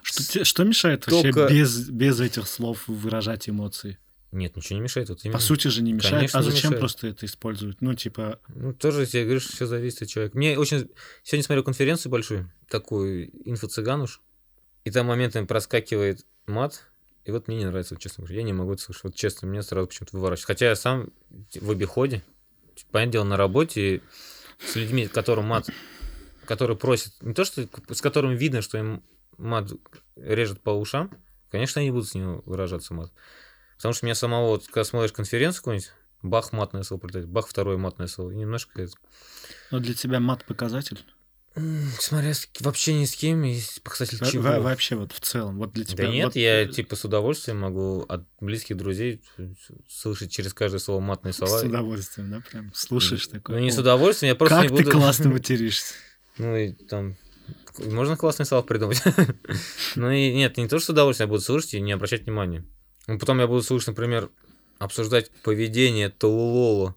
Что, что мешает вообще Только- без, без этих слов выражать эмоции? Нет, ничего не мешает. Вот По именно. сути же не мешает. Конечно, а зачем мешает. просто это использовать? Ну, типа, Ну, тоже я говорю, что все зависит от человека. Мне очень... Сегодня смотрел конференцию большую, такую, инфо-цыган уж, и там моментами проскакивает мат, и вот мне не нравится, вот честно говоря. Я не могу это слушать. Вот честно, меня сразу почему-то выворачивает. Хотя я сам в обиходе, понятное дело, на работе, с людьми, которым мат, которые просят, не то, что с которыми видно, что им мат режет по ушам, конечно, они будут с него выражаться мат. Потому что меня самого, вот, когда смотришь конференцию какую-нибудь, бах, матное слово прилетает, бах, второе матное слово. И немножко это... ну, для тебя мат показатель? Смотря с- вообще ни с кем, и показатель чего. во- вообще вот в целом, вот для тебя... Да нет, вот, я э, типа с удовольствием могу от близких друзей слышать через каждое слово матные слова. С удовольствием, да, прям слушаешь такое. Ну не с «О, удовольствием, я просто Как не ты буду... классно материшься. Ну и там... Можно классные слова придумать. Ну и нет, не то, что с удовольствием я буду слушать и не обращать внимания. Ну потом я буду слушать, например, обсуждать поведение толулола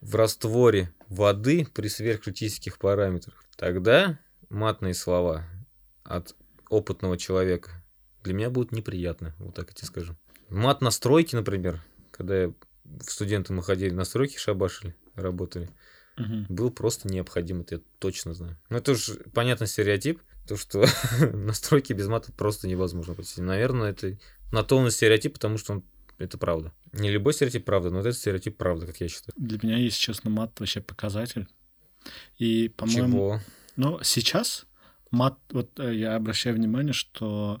в растворе воды при сверхкритических параметрах. Тогда матные слова от опытного человека для меня будут неприятны, вот так я тебе скажу. Мат на стройке, например, когда студенты мы ходили на стройки, шабашили, работали, Мгм. был просто необходим, это я точно знаю. Ну, это уж понятный стереотип, то, что на стройке без мата просто невозможно пройти. Наверное, это на то он и стереотип, потому что он это правда. Не любой стереотип правда, но вот этот стереотип правда, как я считаю. Для меня, если честно, мат вообще показатель. И, по-моему, Чего? но сейчас мат, вот э, я обращаю внимание, что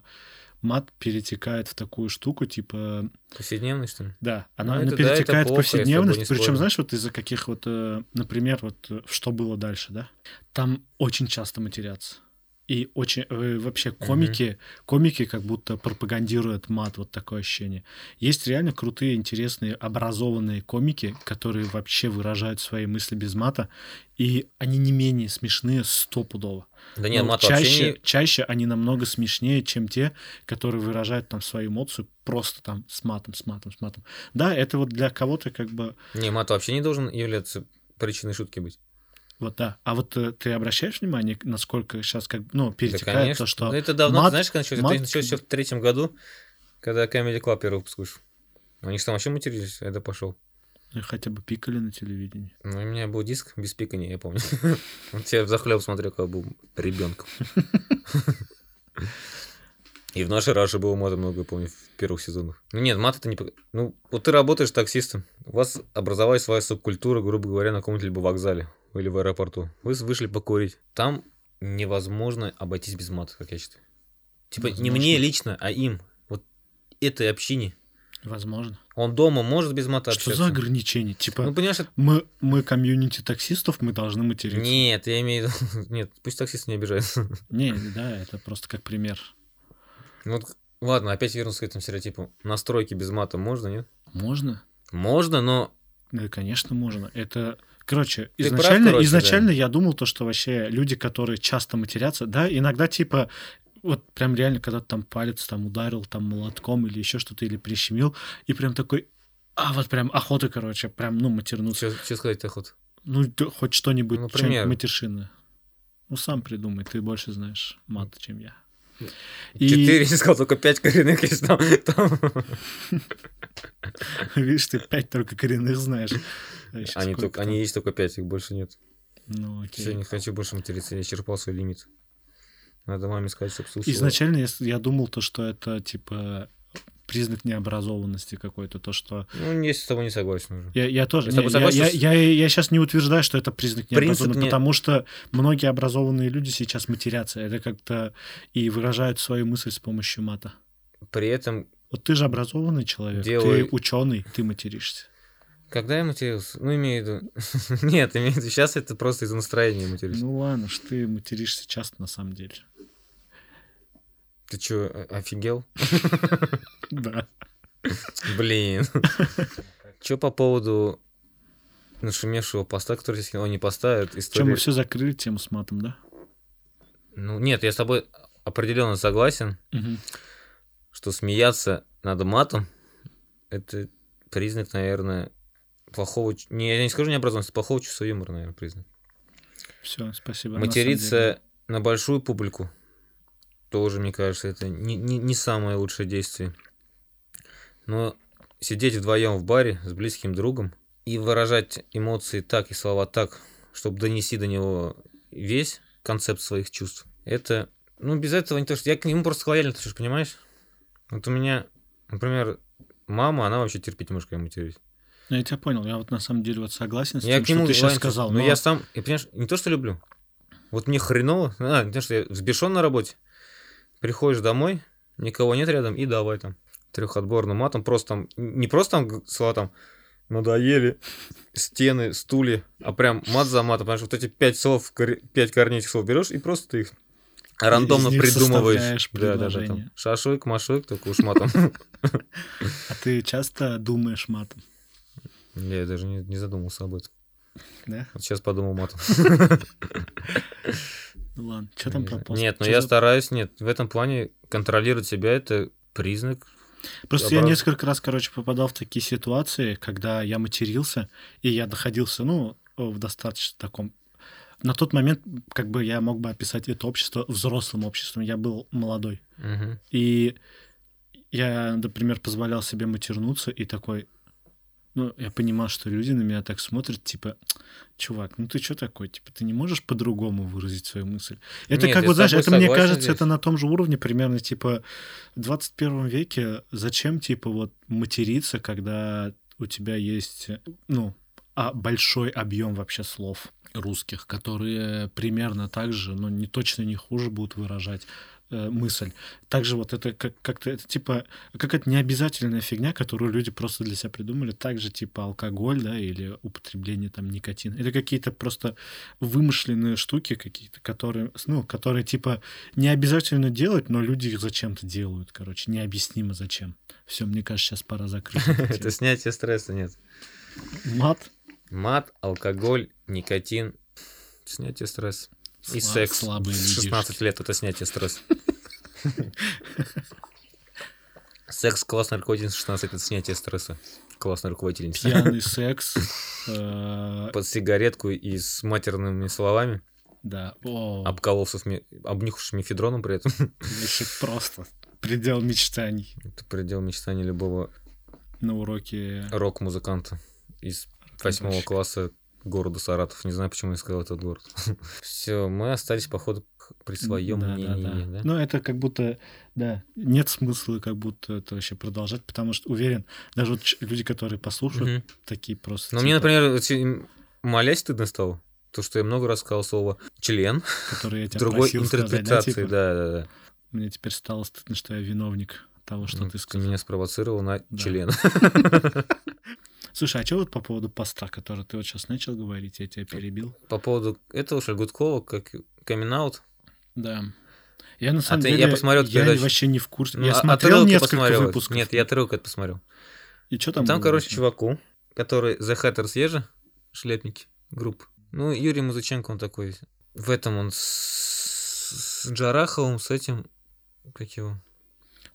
мат перетекает в такую штуку, типа, Повседневный, что ли? да, она, Ну, она это да, это перетекает в плохо, тобой повседневность, не причем, знаешь, вот из-за каких вот, э, например, вот э, что было дальше, да? Там очень часто матерятся. И очень э, вообще комики, комики как будто пропагандируют мат, вот такое ощущение. Есть реально крутые, интересные, образованные комики, которые вообще выражают свои мысли без мата, и они не менее смешные стопудово. Да нет, Но мат чаще, вообще не... чаще они намного смешнее, чем те, которые выражают там свою эмоцию просто там с матом, с матом, с матом. Да, это вот для кого-то как бы Не, мат вообще не должен являться причиной шутки быть. Вот да. А вот э, ты обращаешь внимание, насколько сейчас как ну Да, перетекает конечно. то, что Ну, это давно, мат- знаешь, когда началось? мат- Это началось еще в третьем году, когда Comedy Club первый выпуск вышел. Они там вообще матерились, а это пошел. хотя бы пикали на телевидении. Ну, у меня был диск без пикания, я помню. Вот я захлеб смотрел, когда был ребенком. И в нашей Раше было мата много, я помню, в первых сезонах. Ну нет, мат это не... Ну, вот ты работаешь таксистом, у вас образовалась своя субкультура, грубо говоря, на каком-нибудь либо вокзале или в аэропорту. Вы вышли покурить. Там невозможно обойтись без мата, как я считаю. Типа не Возможно. мне лично, а им. Вот этой общине. Возможно. Он дома может без мата Что общаться. за ограничения? Типа, Ну, понимаешь, это- мы, мы комьюнити таксистов, мы должны материться. Нет, я имею в виду... Нет, пусть таксист не обижается. Не, да, это просто как пример. Ну, вот, ладно, опять вернусь к этому стереотипу. Настройки без мата можно, нет? Можно? Можно, но Да, конечно, можно. Это, короче, Ты прав, изначально, короче, изначально да. я думал то, что вообще люди, которые часто матерятся, да, иногда типа вот прям реально, когда там палец там ударил там молотком или еще что-то, или прищемил, и прям такой, а вот прям охота, короче, прям, ну, матернуться. что, сказать охот? Ну, хоть что-нибудь, Ну, что-нибудь пример. матершинное. Ну, сам придумай, ты больше знаешь мат, чем я. И- Четыре, я сказал, только пять коренных есть там. там. Видишь, ты пять только коренных знаешь. А Они, только, они есть только пять, их больше нет. Ну, окей. Все, не хочу больше материться, я исчерпал свой лимит. Надо маме сказать, чтобы слушала. Изначально я, я думал то, что это типа признак необразованности какой-то, то, что... Ну, я с тобой не согласен уже. Я, я тоже... Не, я, я, я, я сейчас не утверждаю, что это признак необразованности, не- потому что многие образованные люди сейчас матерятся. Это как-то и выражают свою мысль с помощью мата. При этом, Вот ты же образованный человек, Делай- ты ученый, ты материшься. когда я матерился, ну, имею в виду... Нет, имею в виду, сейчас это просто из-за настроения матерюсь. Ну ладно, что ты материшься часто на самом деле. Ты что, офигел? Да. Блин. Что по поводу нашумевшего поста, который здесь он не поставит, Чем история... мы все закрыли тему с матом, да? Ну, нет, я с тобой определенно согласен, что смеяться надо матом, это признак, наверное, плохого... Не, я не скажу необразованности, плохого чувства юмора, наверное, признак. Все, спасибо. на. Материться на большую публику тоже, мне кажется, это не, не, не самое лучшее действие. Но сидеть вдвоем в баре с близким другом и выражать эмоции так и слова так, чтобы донести до него весь концепт своих чувств, это, ну, без этого не то, что я к нему просто лояльно отношусь, понимаешь? Вот у меня, например, мама, она вообще терпеть не может, когда я матерюсь. Ну, Я тебя понял. Я вот на самом деле вот согласен с Я тем, к нему что ты сейчас сказал. Но но- я сам, и, понимаешь, не то, что люблю. Вот мне хреново, а, не то, что я взбешен на работе. Приходишь домой, никого нет рядом, и давай там трехотборным матом, просто там, не просто там слова там надоели, стены, стулья, а прям мат за матом, потому что вот эти пять слов, пять корней этих слов берешь, и просто ты их рандомно придумываешь. Да, да, да, там шашлык, машик, только уж матом. А ты часто думаешь матом, Я даже не не задумался об этом. да? Вот сейчас подумал матом. Ну ладно, что там про пост? Нет, но я за- стараюсь, нет, в этом плане контролировать себя это признак. Просто я несколько раз, короче, попадал в такие ситуации, когда я матерился, и я доходился, ну, в достаточно таком... На тот момент, как бы, я мог бы описать это общество взрослым обществом. Я был молодой. Мгм. И я, например, позволял себе матернуться и такой... Ну, я понимал, что люди на меня так смотрят, типа, чувак, ну ты что такой? Типа, ты не можешь по-другому выразить свою мысль? Это Нет, как бы, знаешь, это, мне кажется, здесь. это на том же уровне примерно, типа, в 21 веке зачем, типа, вот материться, когда у тебя есть, ну, а большой объем вообще слов русских, которые примерно так же, но не точно не хуже будут выражать мысль. Также вот это как- как-то, это типа, какая-то необязательная фигня, которую люди просто для себя придумали. Также типа алкоголь, да, или употребление там никотина. Это какие-то просто вымышленные штуки какие-то, которые, ну, которые типа не обязательно делать, но люди их зачем-то делают, короче, необъяснимо зачем. Все, мне кажется, сейчас пора закрыть. Это снятие стресса, нет. Мат. Мат, алкоголь, никотин, снятие стресса. И Сла- секс. Слабые В 16 людишки. лет это снятие стресса. Секс классный руководитель в 16 это снятие стресса. Классная руководительница. Пьяный секс. э, Под сигаретку и с матерными словами, Да. О, обколовшись, ми- обнюхавшись мефедроном при этом. вообще просто предел мечтаний Это предел мечтаний любого на уроке. рок-музыканта из восьмого класса города Саратов. Не знаю, почему я сказал этот город. Все, мы остались, походу, при своем Да, да, мнении. да. да? Ну, это как будто, да, нет смысла как будто это вообще продолжать, потому что уверен, даже вот люди, которые послушают, Мгм. такие просто... Мне, типа, например, вот си- молясь стыдно стало. То, что я много раз сказал слово член, которые я тебя другой сказать, да, интерпретации, типа, да, да, да. Мне теперь стало стыдно, что я виновник того, что Ну, ты сказал. меня спровоцировал на Да. член. Слушай, а что вот по поводу поста, который ты вот сейчас начал говорить, я тебя перебил? По поводу этого Шальгудкова, как камин Да. Я на самом ты- деле, я посмотрел я передачу. вообще не в курсе. Ну, я а- смотрел несколько посмотрел. выпусков. Нет, я отрывок это посмотрел. И что там Там, было короче, чуваку, который The Hatters Ежа, шлепники, группа. Ну, Юрий Музыченко, он такой. В этом он с, с Джараховым, с этим, как его.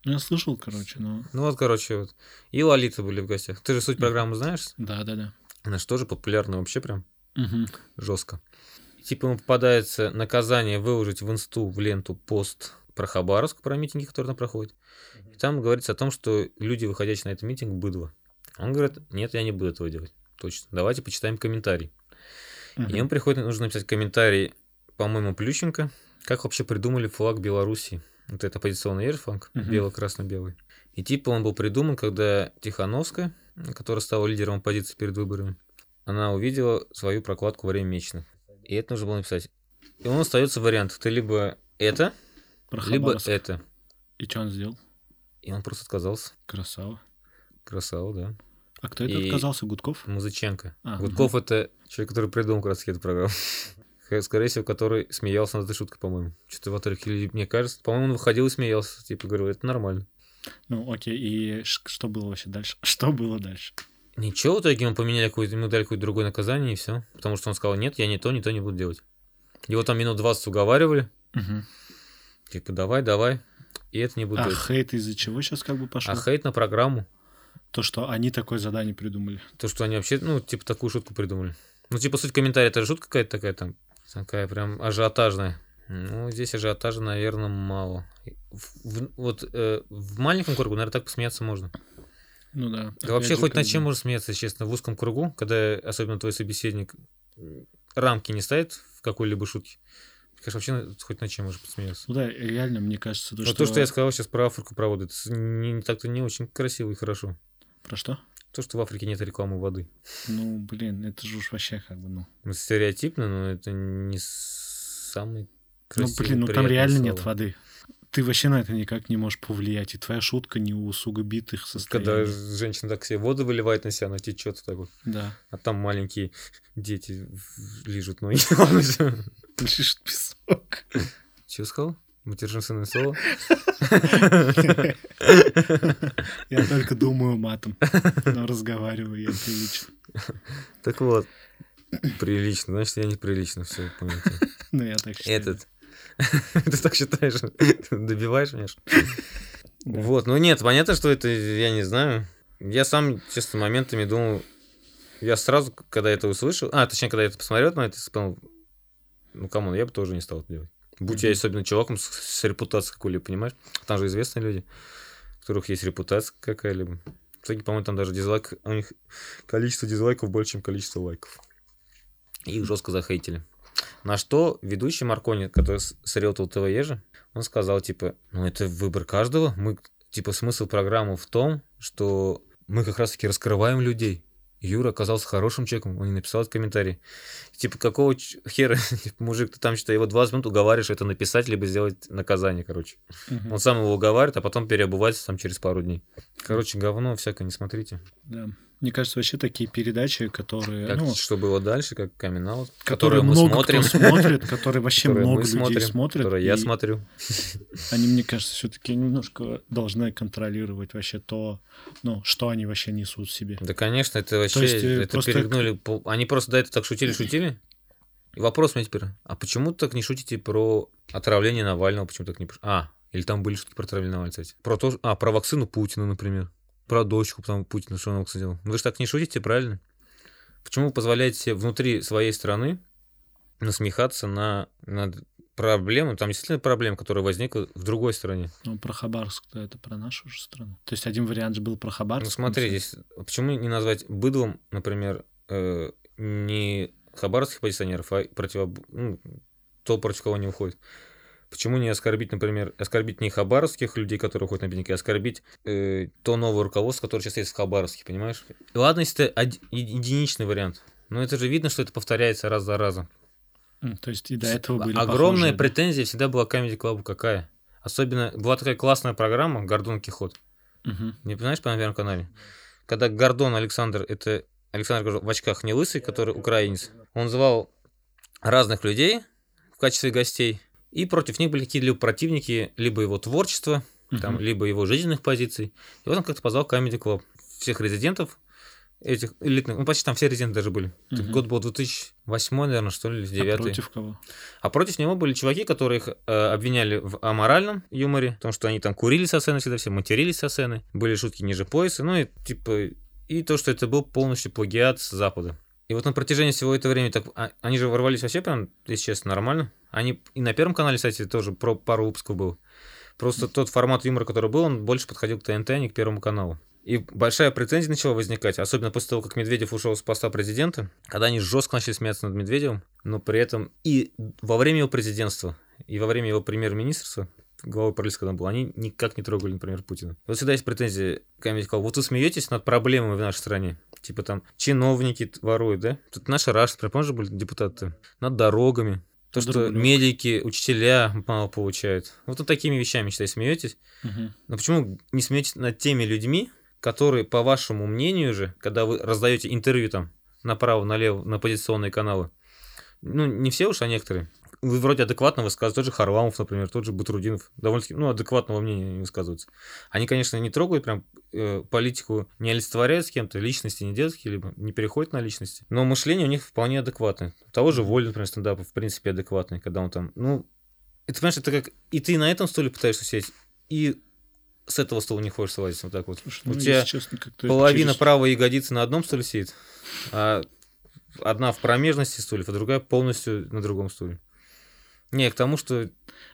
Ну, я слышал, короче, но... Ну вот, короче, вот. И Лолита были в гостях. Ты же суть программы знаешь? Да-да-да. Она же тоже популярна вообще прям Мгм. жестко. Типа ему попадается наказание выложить в инсту, в ленту пост про Хабаровск, про митинги, которые там проходят. И там говорится о том, что люди, выходящие на этот митинг, быдло. Он говорит, нет, я не буду этого делать. Точно. Давайте почитаем комментарий. И Мгм. ему приходит, нужно написать комментарий, по-моему, Плющенко, как вообще придумали флаг Беларуси. Вот это оппозиционный флаг, Мгм. бело-красно-белый. И типа он был придуман, когда Тихановская, которая стала лидером оппозиции перед выборами, она увидела свою прокладку во время мечных. И это нужно было написать. И он остается вариант. Ты либо это, Про либо Хабаровск. это. И что он сделал? И он просто отказался. Красава. Красава, да. А кто это И- отказался? Гудков? Музыченко. А, Гудков это человек, который придумал как раз эту программу. Скорее всего, который смеялся над этой шуткой, по-моему. Что-то в отрывке, или мне кажется. По-моему, он выходил и смеялся. Типа, говорил, это нормально. Ну, окей. И что было вообще дальше? Что было дальше? Ничего, в итоге ему поменяли какое-то, ему дали какое-то другое наказание, и все. Потому что он сказал, нет, я не то, не то не буду делать. Его там минут 20 уговаривали. Мгм. Типа, давай, давай. И это не буду А делать. хейт из-за чего сейчас как бы пошел? А хейт на программу. То, что они такое задание придумали. То, что они вообще, ну, типа, такую шутку придумали. Ну, типа, суть комментария, это же шутка какая-то такая там, такая прям ажиотажная. Ну, здесь ажиотажа, наверное, мало. В- в- вот э, в маленьком кругу, наверное, так посмеяться можно. Ну да. Да вообще же, хоть над как чем можно смеяться, честно, в узком кругу, когда особенно твой собеседник рамки не ставит в какой-либо шутке. Конечно, вообще на- хоть над чем можно посмеяться. Ну да, реально, мне кажется, то, Но что... то, что я сказал сейчас про Африку проводы, это с- не, так-то не очень красиво и хорошо. Про что? То, что в Африке нет рекламы воды. Ну, блин, это же уж вообще как бы, ну... Ну, Стереотипно, но это не самый Ну, красивый, блин, ну там реально слова. нет воды. Ты вообще на это никак не можешь повлиять. И твоя шутка не усугубит их Когда состояние. женщина так себе воду выливает на себя, она течет так вот. Да. А там маленькие дети лижут ноги. Лишь песок. Чё сказал? Матершинственное слово? Я только думаю матом, но разговариваю я прилично. Так вот. Прилично, значит, я неприлично, все, помните. Ну, я так считаю. Этот. Ты так считаешь? Добиваешь меня? Вот, ну нет, понятно, что это, я не знаю. Я сам, честно, моментами думал, я сразу, когда это услышал, а, точнее, когда я это посмотрел на это, понял, ну, come on, я бы тоже не стал это делать. Будь я особенно человеком с, с репутацией какой-либо, понимаешь? Там же известные люди, у которых есть репутация какая-либо. Итоге, по-моему, там даже дизлайк, у них количество дизлайков больше, чем количество лайков. И их жестко захейтили. На что ведущий Маркони, который с- срётал ТВ Ежи, он сказал, типа, ну это выбор каждого. Мы, типа, смысл программы в том, что мы как раз-таки раскрываем людей. Юра оказался хорошим человеком, он не написал этот комментарий. Типа, какого хера, типа, мужик, ты там что-то его 20 минут уговариваешь это написать, либо сделать наказание, короче. Угу. Он сам его уговаривает, а потом переобувается там через пару дней. Короче, говно всякое, не смотрите. Да. Мне кажется, вообще такие передачи, которые... Как, ну, что было дальше, как камин которые, которые мы много смотрим. Кто смотрит, которые вообще которые много людей смотрим, смотрят. Которые я смотрю. Они, мне кажется, все-таки немножко должны контролировать вообще то, ну, что они вообще несут в себе. Да, конечно, это вообще... есть, э, это просто- перегнули. Они просто до этого так шутили-шутили. И вопрос мне теперь, а почему так не шутите про отравление Навального? Почему так не... А, или там были шутки про отравление Навального, кстати. Про то, а, про вакцину Путина, например. Про дочку там Путина, что он делал. Вы же так не шутите, правильно? Почему вы позволяете внутри своей страны насмехаться на, над проблемой, там действительно проблема, которая возникла в другой стране. Ну, про Хабаровск, да, это про нашу же страну. То есть один вариант же был про Хабаровск. Ну смотри, здесь почему не назвать быдлом, например, э, не хабаровских позиционеров, а против, ну, то, против кого они уходят. Почему не оскорбить, например, оскорбить не хабаровских людей, которые уходят на пикники, а оскорбить э, то новое руководство, которое сейчас есть в Хабаровске, понимаешь? Ладно, если это еди- единичный вариант, но это же видно, что это повторяется раз за разом. То есть и до этого были Огромная похожие, да? претензия всегда была Comedy Club какая? Особенно была такая классная программа «Гордон Кихот». Мгм. Не знаешь по Первом канале? Когда Гордон Александр, это Александр говорю, в очках не лысый, который украинец, он звал разных людей в качестве гостей, и против них были какие-либо противники, либо его творчества, там, Мгм. либо его жизненных позиций. И вот он как-то позвал Comedy Club. Всех резидентов этих элитных, ну почти там все резиденты даже были. Мгм. Год был 2008, наверное, что ли, или А 2009. против кого? А против него были чуваки, которые их э, обвиняли в аморальном юморе, в том, что они там курили со сцены всегда, все матерились со сцены, были шутки ниже пояса, ну и типа, и то, что это был полностью плагиат с Запада. И вот на протяжении всего этого времени, так, а- они же ворвались вообще прям, если честно, нормально. Они и на Первом канале, кстати, тоже про пару выпусков был. Просто тот формат юмора, который был, он больше подходил к ТНТ, а не к Первому каналу. И большая претензия начала возникать, особенно после того, как Медведев ушел с поста президента, когда они жестко начали смеяться над Медведевым, но при этом и во время его президентства, и во время его премьер-министрства, главой правительства, когда он был, они никак не трогали, например, Путина. Вот всегда есть претензии Comedy Club. Вот вы смеетесь над проблемами в нашей стране. Типа там чиновники воруют, да? Тут наши Раш, например, помнишь, были депутаты? Над дорогами. То, что рублём. медики, учителя мало получают. Вот над такими вещами, считай, смеетесь. Мгм. Но почему не смеетесь над теми людьми, которые, по вашему мнению же, когда вы раздаете интервью там направо-налево на позиционные каналы, ну, не все уж, а некоторые, вы вроде адекватно высказываете, тот же Харламов, например, тот же Батрудинов, довольно-таки, ну, адекватного мнения не высказываются. Они, конечно, не трогают прям э, политику, не олицетворяют с кем-то, личности не делают какие-либо, не переходят на личности, но мышление у них вполне адекватное. У того же Воли, например, стендапа, в принципе, адекватный, когда он там, ну, это, понимаешь, это как, и ты на этом стуле пытаешься сесть, и с этого стула не хочешь слазить, вот так вот. Слушай, У ну, тебя если честно, Половина через- правой ягодицы на одном стуле сидит, а одна в промежности стульев, а другая полностью на другом стуле. Не, к тому, что...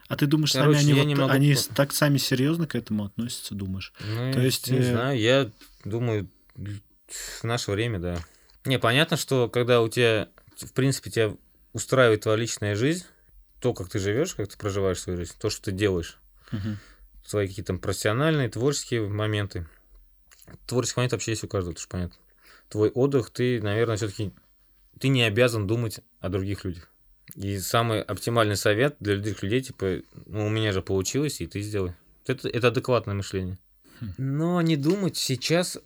А ты думаешь, сами Короче, они, я вот- не могу они так сами серьезно к этому относятся, думаешь? Ну, То есть, не э, знаю, я думаю, в наше время, да. Не, понятно, что когда у тебя, в принципе, тебя устраивает твоя личная жизнь, то, как ты живешь, как ты проживаешь свою жизнь, то, что ты делаешь, Мгм. свои какие-то там профессиональные, творческие моменты. Творческий момент вообще есть у каждого, это уж понятно. Твой отдых, ты, наверное, все-таки ты не обязан думать о других людях. И самый оптимальный совет для других людей, типа, ну, у меня же получилось, и ты сделай. Это, это адекватное мышление. Хм. Но не думать сейчас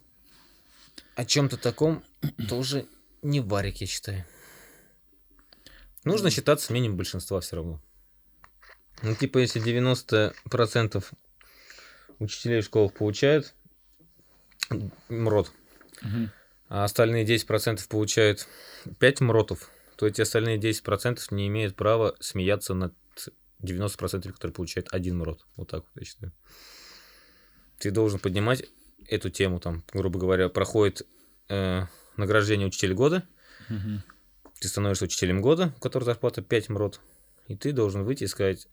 о чем-то таком тоже не варик, я считаю. Нужно Ну. считаться мнением большинства все равно. Ну, типа, если 90% учителей в школах получают МРОД, Мгм. а остальные 10% получают 5 МРОТов, то эти остальные 10% не имеют права смеяться над 90%, которые получают один МРОТ. Вот так вот, я считаю. Ты должен поднимать эту тему, там, грубо говоря, проходит э, награждение учителя года, Мгм. ты становишься учителем года, у которого зарплата 5 МРОТ, и ты должен выйти и сказать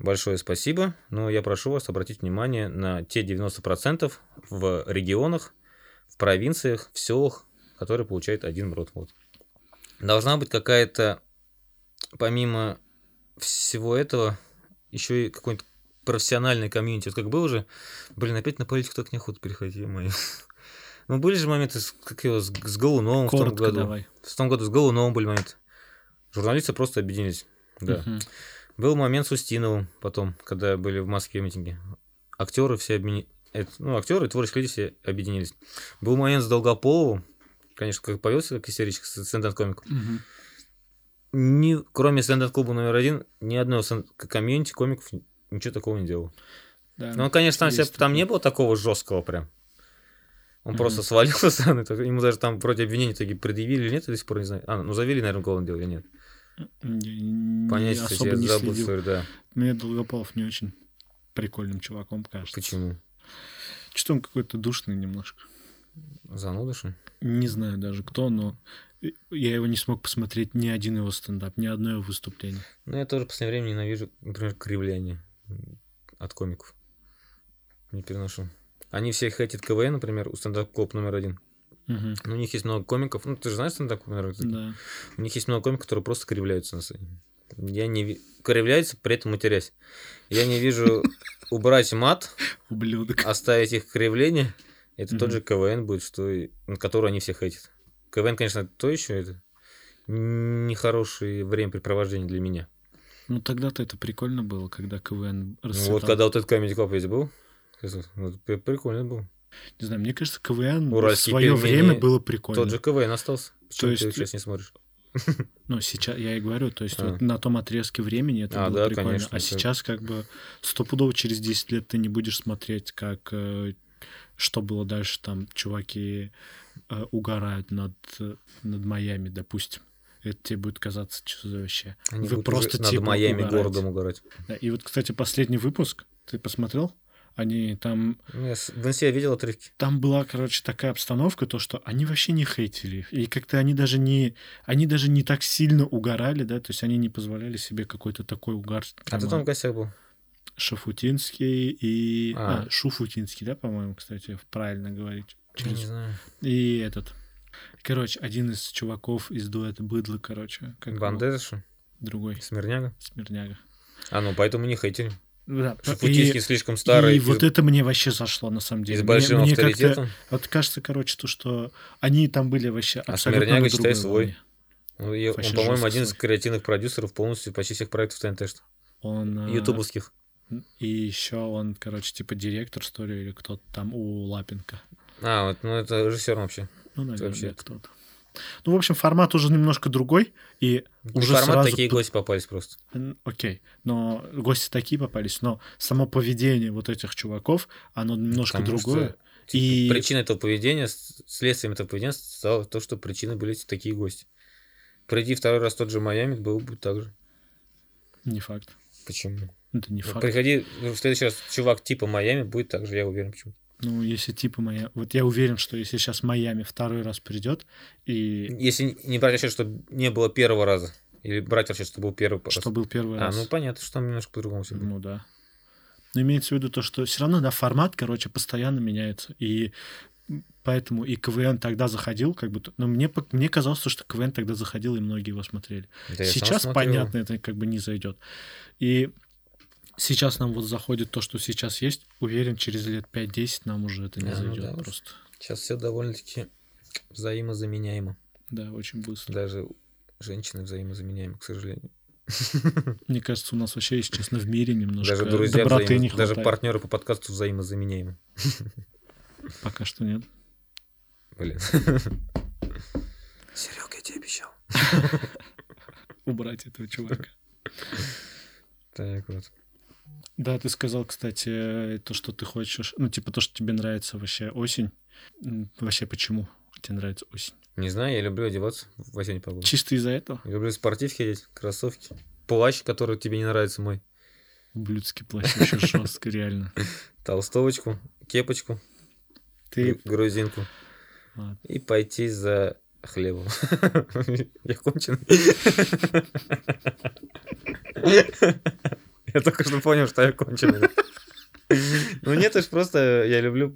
большое спасибо, но я прошу вас обратить внимание на те 90% в регионах, в провинциях, в селах, которые получают один МРОТ. Вот. Должна быть какая-то, помимо всего этого, еще и какой-нибудь профессиональный комьюнити. Вот как был уже, блин, опять на политику так неохота переходить, ё-моё. Ну, были же моменты, с, как его, с, с Голуновым в том Коротко году. давай. В том году с Голуновым были моменты. Журналисты просто объединились. Да. Мгм. Был момент с Устиновым потом, когда были в Москве митинги. Актеры все объединились. Ну, актеры и творческие люди все объединились. Был момент с Долгополовым. Конечно, как повелся, как истеричек, с стендап-комик. Мгм. Ни, кроме стендап-клуба номер один, ни одного комьюнити комиков ничего такого не делал. Да. Ну, конечно, там, себя- там не было такого жесткого прям. Он Мгм. просто свалил со стороны. Ему даже там вроде обвинения таки предъявили или нет, я до сих пор не знаю. А, ну завели, наверное, уголовное дело или нет. Не- Понять, кстати, особо я не забыл следил. историю, да. Мне Долгополов не очень прикольным чуваком кажется. Почему? Что он какой-то душный немножко. Ли? Не знаю даже кто, но я его не смог посмотреть ни один его стендап, ни одно его выступление. Ну, я тоже в последнее время ненавижу, например, кривляние от комиков. Не переношу. Они все хейтят КВН, например, у стендап-клуб номер один. Мгм. Но у них есть много комиков. Ну, ты же знаешь стендап-клуб номер один? Да. У них есть много комиков, которые просто кривляются на сцене. Я не кривляются, при этом матерясь. Я не вижу убрать мат, Ублюдок. оставить их кривление. Это тот Мгм. же КВН будет, что и- на который они все хейтят. КВН, конечно, то еще это нехорошее времяпрепровождение для меня. Ну тогда-то это прикольно было, когда КВН Ну, расцветал. вот когда вот этот Comedy Club ведь был, вот прикольно был. Не знаю, мне кажется, КВН в Уральские свое пельмени, время было прикольно. Тот же КВН остался. Почему есть ты сейчас не смотришь? Ну, сейчас, я и говорю, то есть А. вот на том отрезке времени это А, было да, прикольно. конечно, а сейчас как бы стопудово через 10 лет ты не будешь смотреть, как э, что было дальше, там чуваки э, угорают над, над Майами, допустим. Это тебе будет казаться, что за вообще. Они Вы просто над типа Майами угораете. городом угорать. Да, и вот, кстати, последний выпуск, ты посмотрел? Они там Ну, я в инсте я видел отрывки. там была, короче, такая обстановка, то, что они вообще не хейтили их. И как-то они даже не, они даже не так сильно угорали, да, то есть они не позволяли себе какой-то такой угар. А ты там в гостях был? Шафутинский и... А. А. Шуфутинский, да, по-моему, кстати, правильно говорить. Я Через- не знаю. И этот... Короче, один из чуваков из дуэта Быдло, короче. Как что? Другой, Смирняга? Смирняга. А, ну поэтому не хейтили. Да, Шафутинский и- слишком старый. и из- вот это мне вообще зашло, на самом и деле. с Мне- большим мне авторитетом. Вот кажется, короче, то, что они там были вообще А абсолютно Смирняга, на считай, свой. Ну, и Он, по-моему, один из креативных продюсеров полностью почти всех проектов ТНТ, что Он, э, ютубовских. И еще он, короче, типа директор, что ли, или кто-то там у Лапенко. А, вот, ну это режиссер вообще. Ну, наверное, вообще- кто-то. Ну, в общем, формат уже немножко другой, и Ну, уже формат сразу... такие гости попались просто. Окей, но гости такие попались, но само поведение вот этих чуваков, оно немножко Потому что, другое. типа, И- Причиной этого поведения, следствием этого поведения стало то, что причиной были такие гости. Приди второй раз тот же Майами, было бы так же. Не факт. Почему? Это не Ну, факт. Приходи в следующий раз чувак типа Майами, будет так же, я уверен, почему. Ну, если типа моя... Вот я уверен, что если сейчас Майами второй раз придет, и Если не брать расчет, что не было первого раза, или брать расчет, что был первый раз. что был первый А, раз... ну понятно, что там немножко по-другому все было. Ну да. Но имеется в виду то, что все равно, да, формат, короче, постоянно меняется. И поэтому и КВН тогда заходил, как бы, но мне, мне казалось, что КВН тогда заходил, и многие его смотрели. Да сейчас, понятно, это как бы не зайдет. И сейчас нам вот заходит то, что сейчас есть. Уверен, через лет 5-10 нам уже это не Да, ну зайдет да уж. просто. Сейчас все довольно-таки взаимозаменяемо. Да, очень быстро. Даже женщины взаимозаменяемы, к сожалению. Мне кажется, у нас вообще, если честно, в мире немножко Даже друзья, доброты взаимо- не даже хватает. партнеры по подкасту взаимозаменяемы. Пока что нет. Блин. Серега, я тебе обещал. Убрать этого чувака. Так вот. Да, ты сказал, кстати, то, что ты хочешь, ну, типа то, что тебе нравится вообще осень. Вообще почему тебе нравится осень? Не знаю, я люблю одеваться в осеннюю погоду. Чисто из-за этого? Я люблю спортивки одеть, кроссовки. Плащ, который тебе не нравится мой. Ублюдский плащ вообще жестко, реально. Толстовочку, кепочку, Ты... гру- грузинку. И пойти за хлебом. Я конченый. Я только что понял, что я конченый. Ну нет, это ж просто я люблю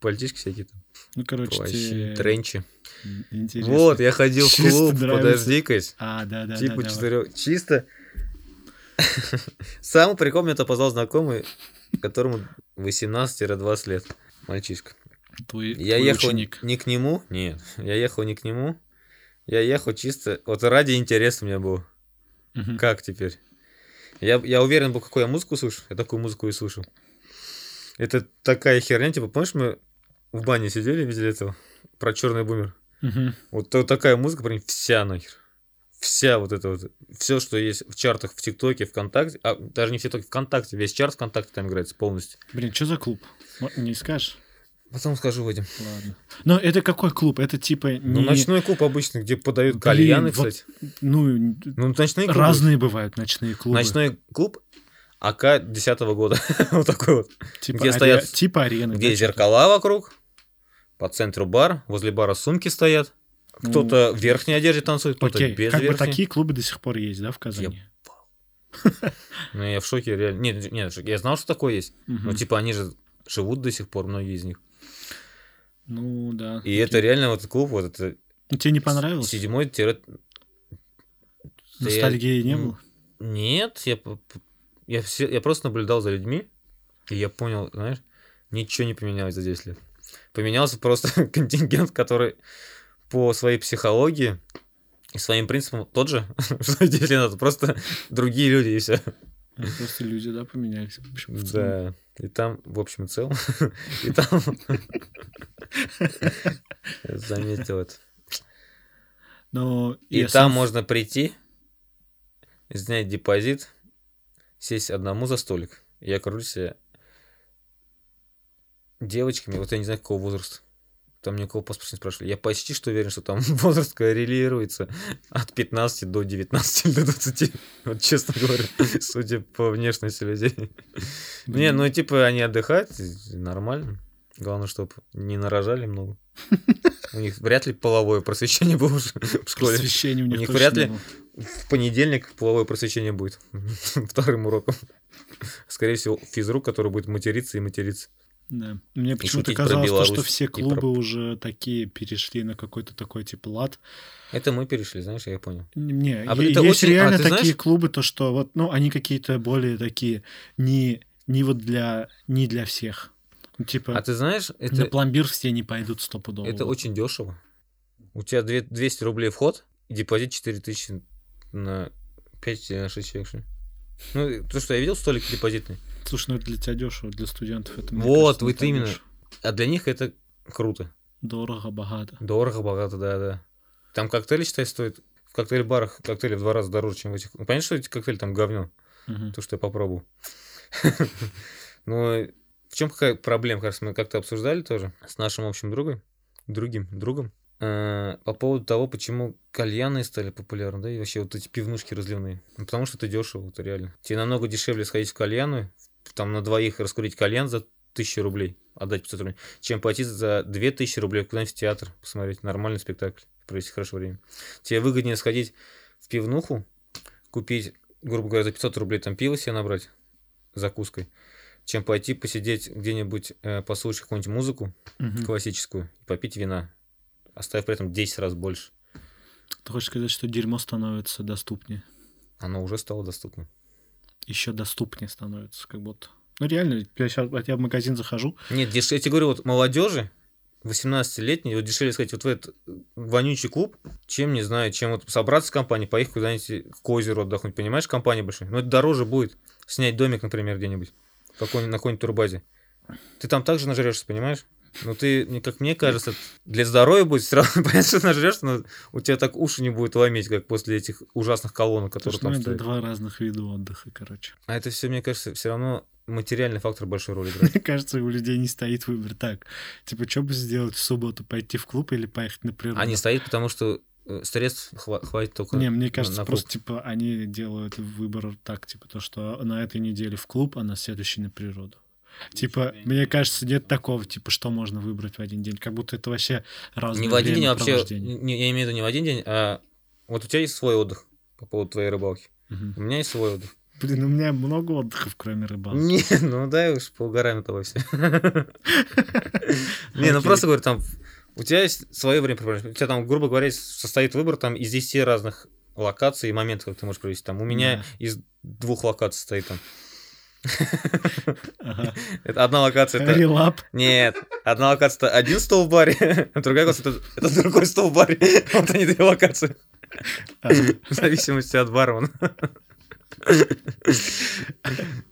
пальтишки всякие там. Ну, короче, Плащи, тебе... тренчи. Интересно. Вот, я ходил в клуб, подожди-ка. А, да, да, Типа да, четырех. Чисто. Самый прикол мне это позвал знакомый, которому 18-20 лет. Мальчишка. Твой, Я твой ехал ученик. не к нему, нет, я ехал не к нему, я ехал чисто, вот ради интереса у меня был. Мгм. Как теперь? Я, я уверен был, какую я музыку слушаю. Я такую музыку и слушал. Это такая херня, типа, помнишь, мы в бане сидели, видели этого? Про черный бумер. Мгм. Вот то- такая музыка, прям вся нахер. Вся вот это вот. Все, что есть в чартах в ТикТоке, ВКонтакте. А, даже не в ТикТоке, ВКонтакте. Весь чарт ВКонтакте там играется полностью. Блин, что за клуб? Не скажешь? Потом скажу, Вадим. Ладно. Но это какой клуб? Это типа не... Ну, ночной клуб обычно, где подают Блин, кальяны, вот кстати. Ну, Ну, ночные клубы. разные бывают ночные клубы. Ночной клуб АК 10 года. вот такой вот. типа, где аре- стоят- Типа арены. Где да, зеркала вокруг. По центру бар. Возле бара сумки стоят. Ну, Кто-то в верхней одежде танцует, что-то. кто-то Окей, без как бы верхней. такие клубы до сих пор есть, да, в Казани? Ну, я в шоке, реально. Нет, нет, я знал, что такое есть. Мгм. Но, типа, они же живут до сих пор, многие из них. Ну, да. И это реально вот клуб, вот это Ну, Тебе не понравилось? седьмой тире... Ностальгии не было? Нет, я, я, все- я просто наблюдал за людьми, и я понял, знаешь, ничего не поменялось за 10 лет. Поменялся просто контингент, который по своей психологии и своим принципам тот же, что 10 лет назад, просто другие люди и все. Просто люди, да, поменялись. в общем, в целом. Да, и там, в общем и целом, и там... Заметил это. Но И там можно прийти, снять депозит, сесть одному за столик. Я кручу себе девочками, вот я не знаю, какого возраста. Там никого паспорт не спрашивали. Я почти что уверен, что там возраст коррелируется от 15 до 19 или до 20. Вот честно говоря, судя по внешности людей. Не, ну типа они отдыхают, нормально. Главное, чтобы не нарожали много. У них вряд ли половое просвещение было уже в школе. просвещения у них, них точно вряд ли- было. В понедельник половое просвещение будет вторым уроком. Скорее всего, физрук, который будет материться и материться. Да. Мне почему-то казалось, то, что все и про- клубы уже такие перешли на какой-то такой типа лад. Это мы перешли, знаешь, я понял. Не, А е- это есть очень- а, реально ты такие знаешь- клубы, то что вот, ну, они какие-то более такие не не вот для не для всех. Ну, типа А ты знаешь, на это, пломбир все не пойдут стопудово. это очень дешево. У тебя две- 200 рублей вход, и депозит 4000 на 5 или на 6 человек. Ну, то, что я видел, столик депозитный. Слушай, ну это для тебя дешево, для студентов это. Вот, кажется, вот именно. дешево. А для них это круто. Дорого, богато. Дорого, богато, да, да. Там коктейли, считай, стоят. В коктейль-барах коктейли в два раза дороже, чем в этих. Ну, понятно, что эти коктейли там говно, Мгм. то, что я попробовал. Но в чем какая проблема, кажется, мы как-то обсуждали тоже с нашим общим другом, другим другом, э, по поводу того, почему кальяны стали популярны, да, и вообще вот эти пивнушки разливные. Ну, потому что это дешево, это реально. Тебе намного дешевле сходить в кальяну, там на двоих раскурить кальян за тысячу рублей, отдать 500 рублей, чем платить за 2000 рублей куда-нибудь в театр посмотреть нормальный спектакль, провести хорошее время. Тебе выгоднее сходить в пивнуху, купить, грубо говоря, за 500 рублей там пиво себе набрать закуской, чем пойти посидеть где-нибудь, э, послушать какую-нибудь музыку Мгм. классическую и попить вина, оставив при этом 10 раз больше. Ты хочешь сказать, что дерьмо становится доступнее? Оно уже стало доступным. Еще доступнее становится, как будто. Ну реально, я сейчас я в магазин захожу, Нет, я тебе говорю, вот молодежи, 18-летней, вот дешевле сказать, вот в этот вонючий клуб, чем, не знаю, чем вот собраться с компанией, поехать куда-нибудь к озеру отдохнуть, понимаешь, компания большая. Ну, это дороже будет снять домик, например, где-нибудь, какой-нибудь, на какой-нибудь турбазе. Ты там также нажрешься, понимаешь? Ну, ты, как мне кажется, для здоровья будет все равно, понятно, что нажрешься, но у тебя так уши не будет ломить, как после этих ужасных колонок, которые там ну, стоят. два разных вида отдыха, короче. А это все, мне кажется, все равно материальный фактор большой роли играет. Мне кажется, у людей не стоит выбор так. Типа, что бы сделать в субботу, пойти в клуб или поехать на природу? А не стоит, потому что э, средств хва- хватит только Не, мне кажется, на просто, клуб. типа, они делают выбор так, типа, то, что на этой неделе в клуб, а на следующей на природу. Типа, мне кажется, нет такого, типа, что можно выбрать в один день. Как будто это вообще разное Не в один день, а вообще, не- я имею в виду не в один день, а вот у тебя есть свой отдых по поводу твоей рыбалки. Мгм. У меня есть свой отдых. Блин, у меня много отдыхов, кроме рыбалки. Не, ну дай уж поугараем этого все. Не, ну просто говорю, там у тебя есть свое время У тебя там, грубо говоря, состоит выбор там из 10 разных локаций и моментов, как ты можешь провести. Там у меня Да. из двух локаций стоит там. Ага. Это одна локация это... Релап. Нет, одна локация это один стол в баре, а другая локация это, это другой стол в баре. Вот они две локации. Ага. В зависимости от бармена.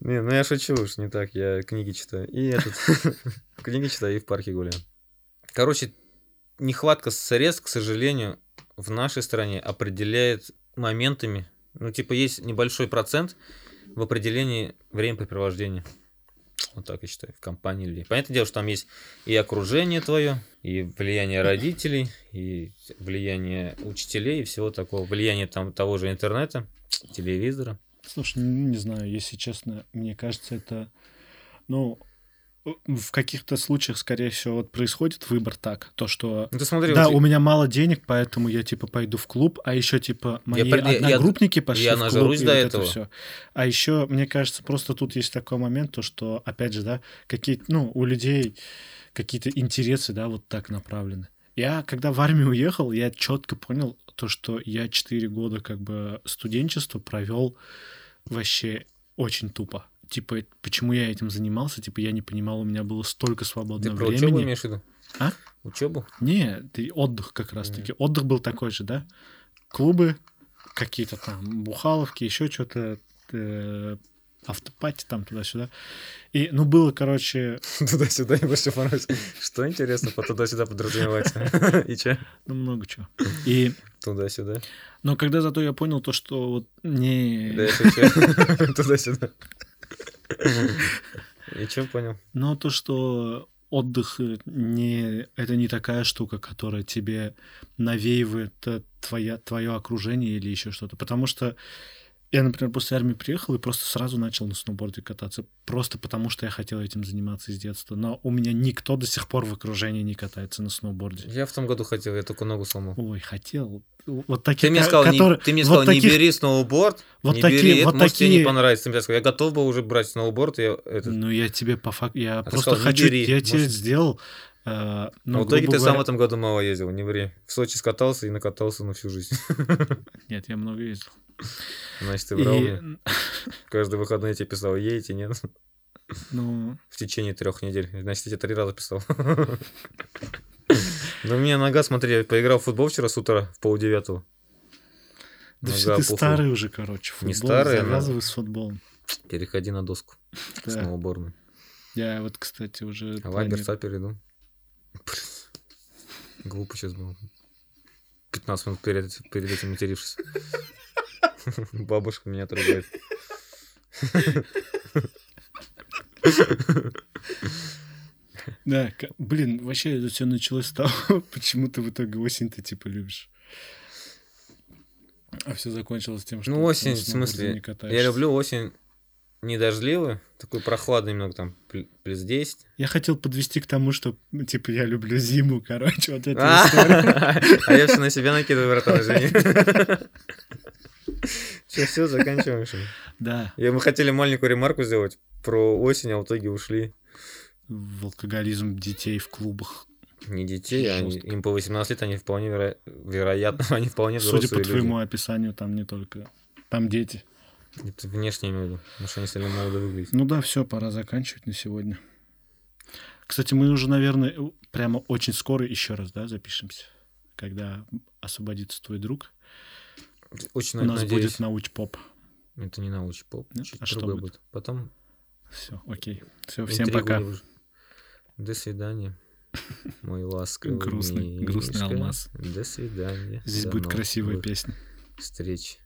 Не, ну я шучу уж, не так, я книги читаю. И этот, книги читаю и в парке гуляю. Короче, нехватка средств, к сожалению, в нашей стране определяет моментами, ну, типа, есть небольшой процент в определении времяпрепровождения. Вот так я считаю, в компании людей. Понятное дело, что там есть и окружение твое, и влияние родителей, и влияние учителей, и всего такого. Влияние там того же интернета, телевизора. Слушай, ну, не знаю, если честно, мне кажется, это, ну, в каких-то случаях, скорее всего, вот происходит выбор так, то, что Ну, ты смотри, да, вот у меня мало денег, поэтому я типа пойду в клуб, а еще типа мои я- я- одногруппники пошли я в клуб, нажрусь и до вот это этого. всё. А еще, мне кажется, просто тут есть такой момент, то что, опять же, да, какие ну, у людей какие-то интересы, да, вот так направлены. Я, когда в армию уехал, я четко понял то, что я 4 года как бы студенчество провел вообще очень тупо. Типа, почему я этим занимался? Типа, я не понимал, у меня было столько ты свободного про времени. учебу имеешь в виду? А? Учебу? Не, ты отдых как раз-таки. Мгм. Отдых был такой же, да? Клубы, какие-то там бухаловки, еще что-то, э, автопати там туда-сюда. И, ну, было, короче, Туда-сюда и больше понравилось. Что интересно по туда-сюда подразумевается? И че? ну, много чего. И, Туда-сюда. но когда зато я понял то, что вот не... Да, я че понял? Но то, что отдых не, это не такая штука, которая тебе навеивает э, твоя, твое окружение или еще что-то. Потому что я, например, после армии приехал и просто сразу начал на сноуборде кататься. Просто потому, что я хотел этим заниматься с детства. Но у меня никто до сих пор в окружении не катается на сноуборде. Я в том году хотел, я только ногу сломал. Ой, хотел. Вот такие, Ты мне сказал, не- которые- ты мне вот сказал, не таких- бери сноуборд, вот не такие- бери, это вот может тебе не понравится. Ты мне сказал, я готов был уже брать сноуборд, я этот... Ну, я тебе по факту... Я ты просто сказал, не хочу... бери, Я тебе может- сделал... э, ну, Но в итоге ты сам в говоря- этом году мало ездил, не ври. В Сочи скатался и накатался на всю жизнь. Нет, я много ездил. Значит, ты И, брал мне. Каждый выходной я тебе писал, едете, нет? ну, В течение трех недель. Значит, я тебе три раза писал. Ну, у меня нога, смотри, я поиграл в футбол вчера с утра в полдевятого. да Нога все ты старый уже, короче. Не Футбол, старый, но- Завязывай с футболом. Переходи на доску. Да. Сноуборную. Я вот, кстати, уже... А планирую. Сапер иду. Глупо сейчас было. 15 минут перед, перед этим матерившись. Бабушка меня трогает. Да, блин, вообще это все началось с того, почему ты в итоге осень-то типа любишь. А все закончилось тем, что Ну, ты осень, в смысле, я люблю осень не дождливую, такой прохладный немного, там, пл- плюс 10. Я хотел подвести к тому, что, ну, типа, я люблю зиму, короче, вот история. А а я все на себя накидываю, братан, извини. Все, все, заканчиваем. Да, И мы хотели маленькую ремарку сделать про осень, а в итоге ушли. в алкоголизм детей в клубах. Не детей, Жестко. им по 18 лет, они вполне веро- вероятно, они вполне Судя по твоему описанию, там не только... Там дети. Это внешне имею в виду, потому что они сильно молодо выглядят. Ну да, все, пора заканчивать на сегодня. Кстати, мы уже, наверное, прямо очень скоро еще раз, да, запишемся. Когда освободится твой друг, Очень у нас надеюсь. будет науч-поп. Это не научный поп, Нет? чуть А что будет? будет. Потом Все, окей. Все, всем интригу пока. выж- До свидания. Мой ласковый Грустный- грустный алмаз. До свидания. Здесь будет красивая песня. встреч.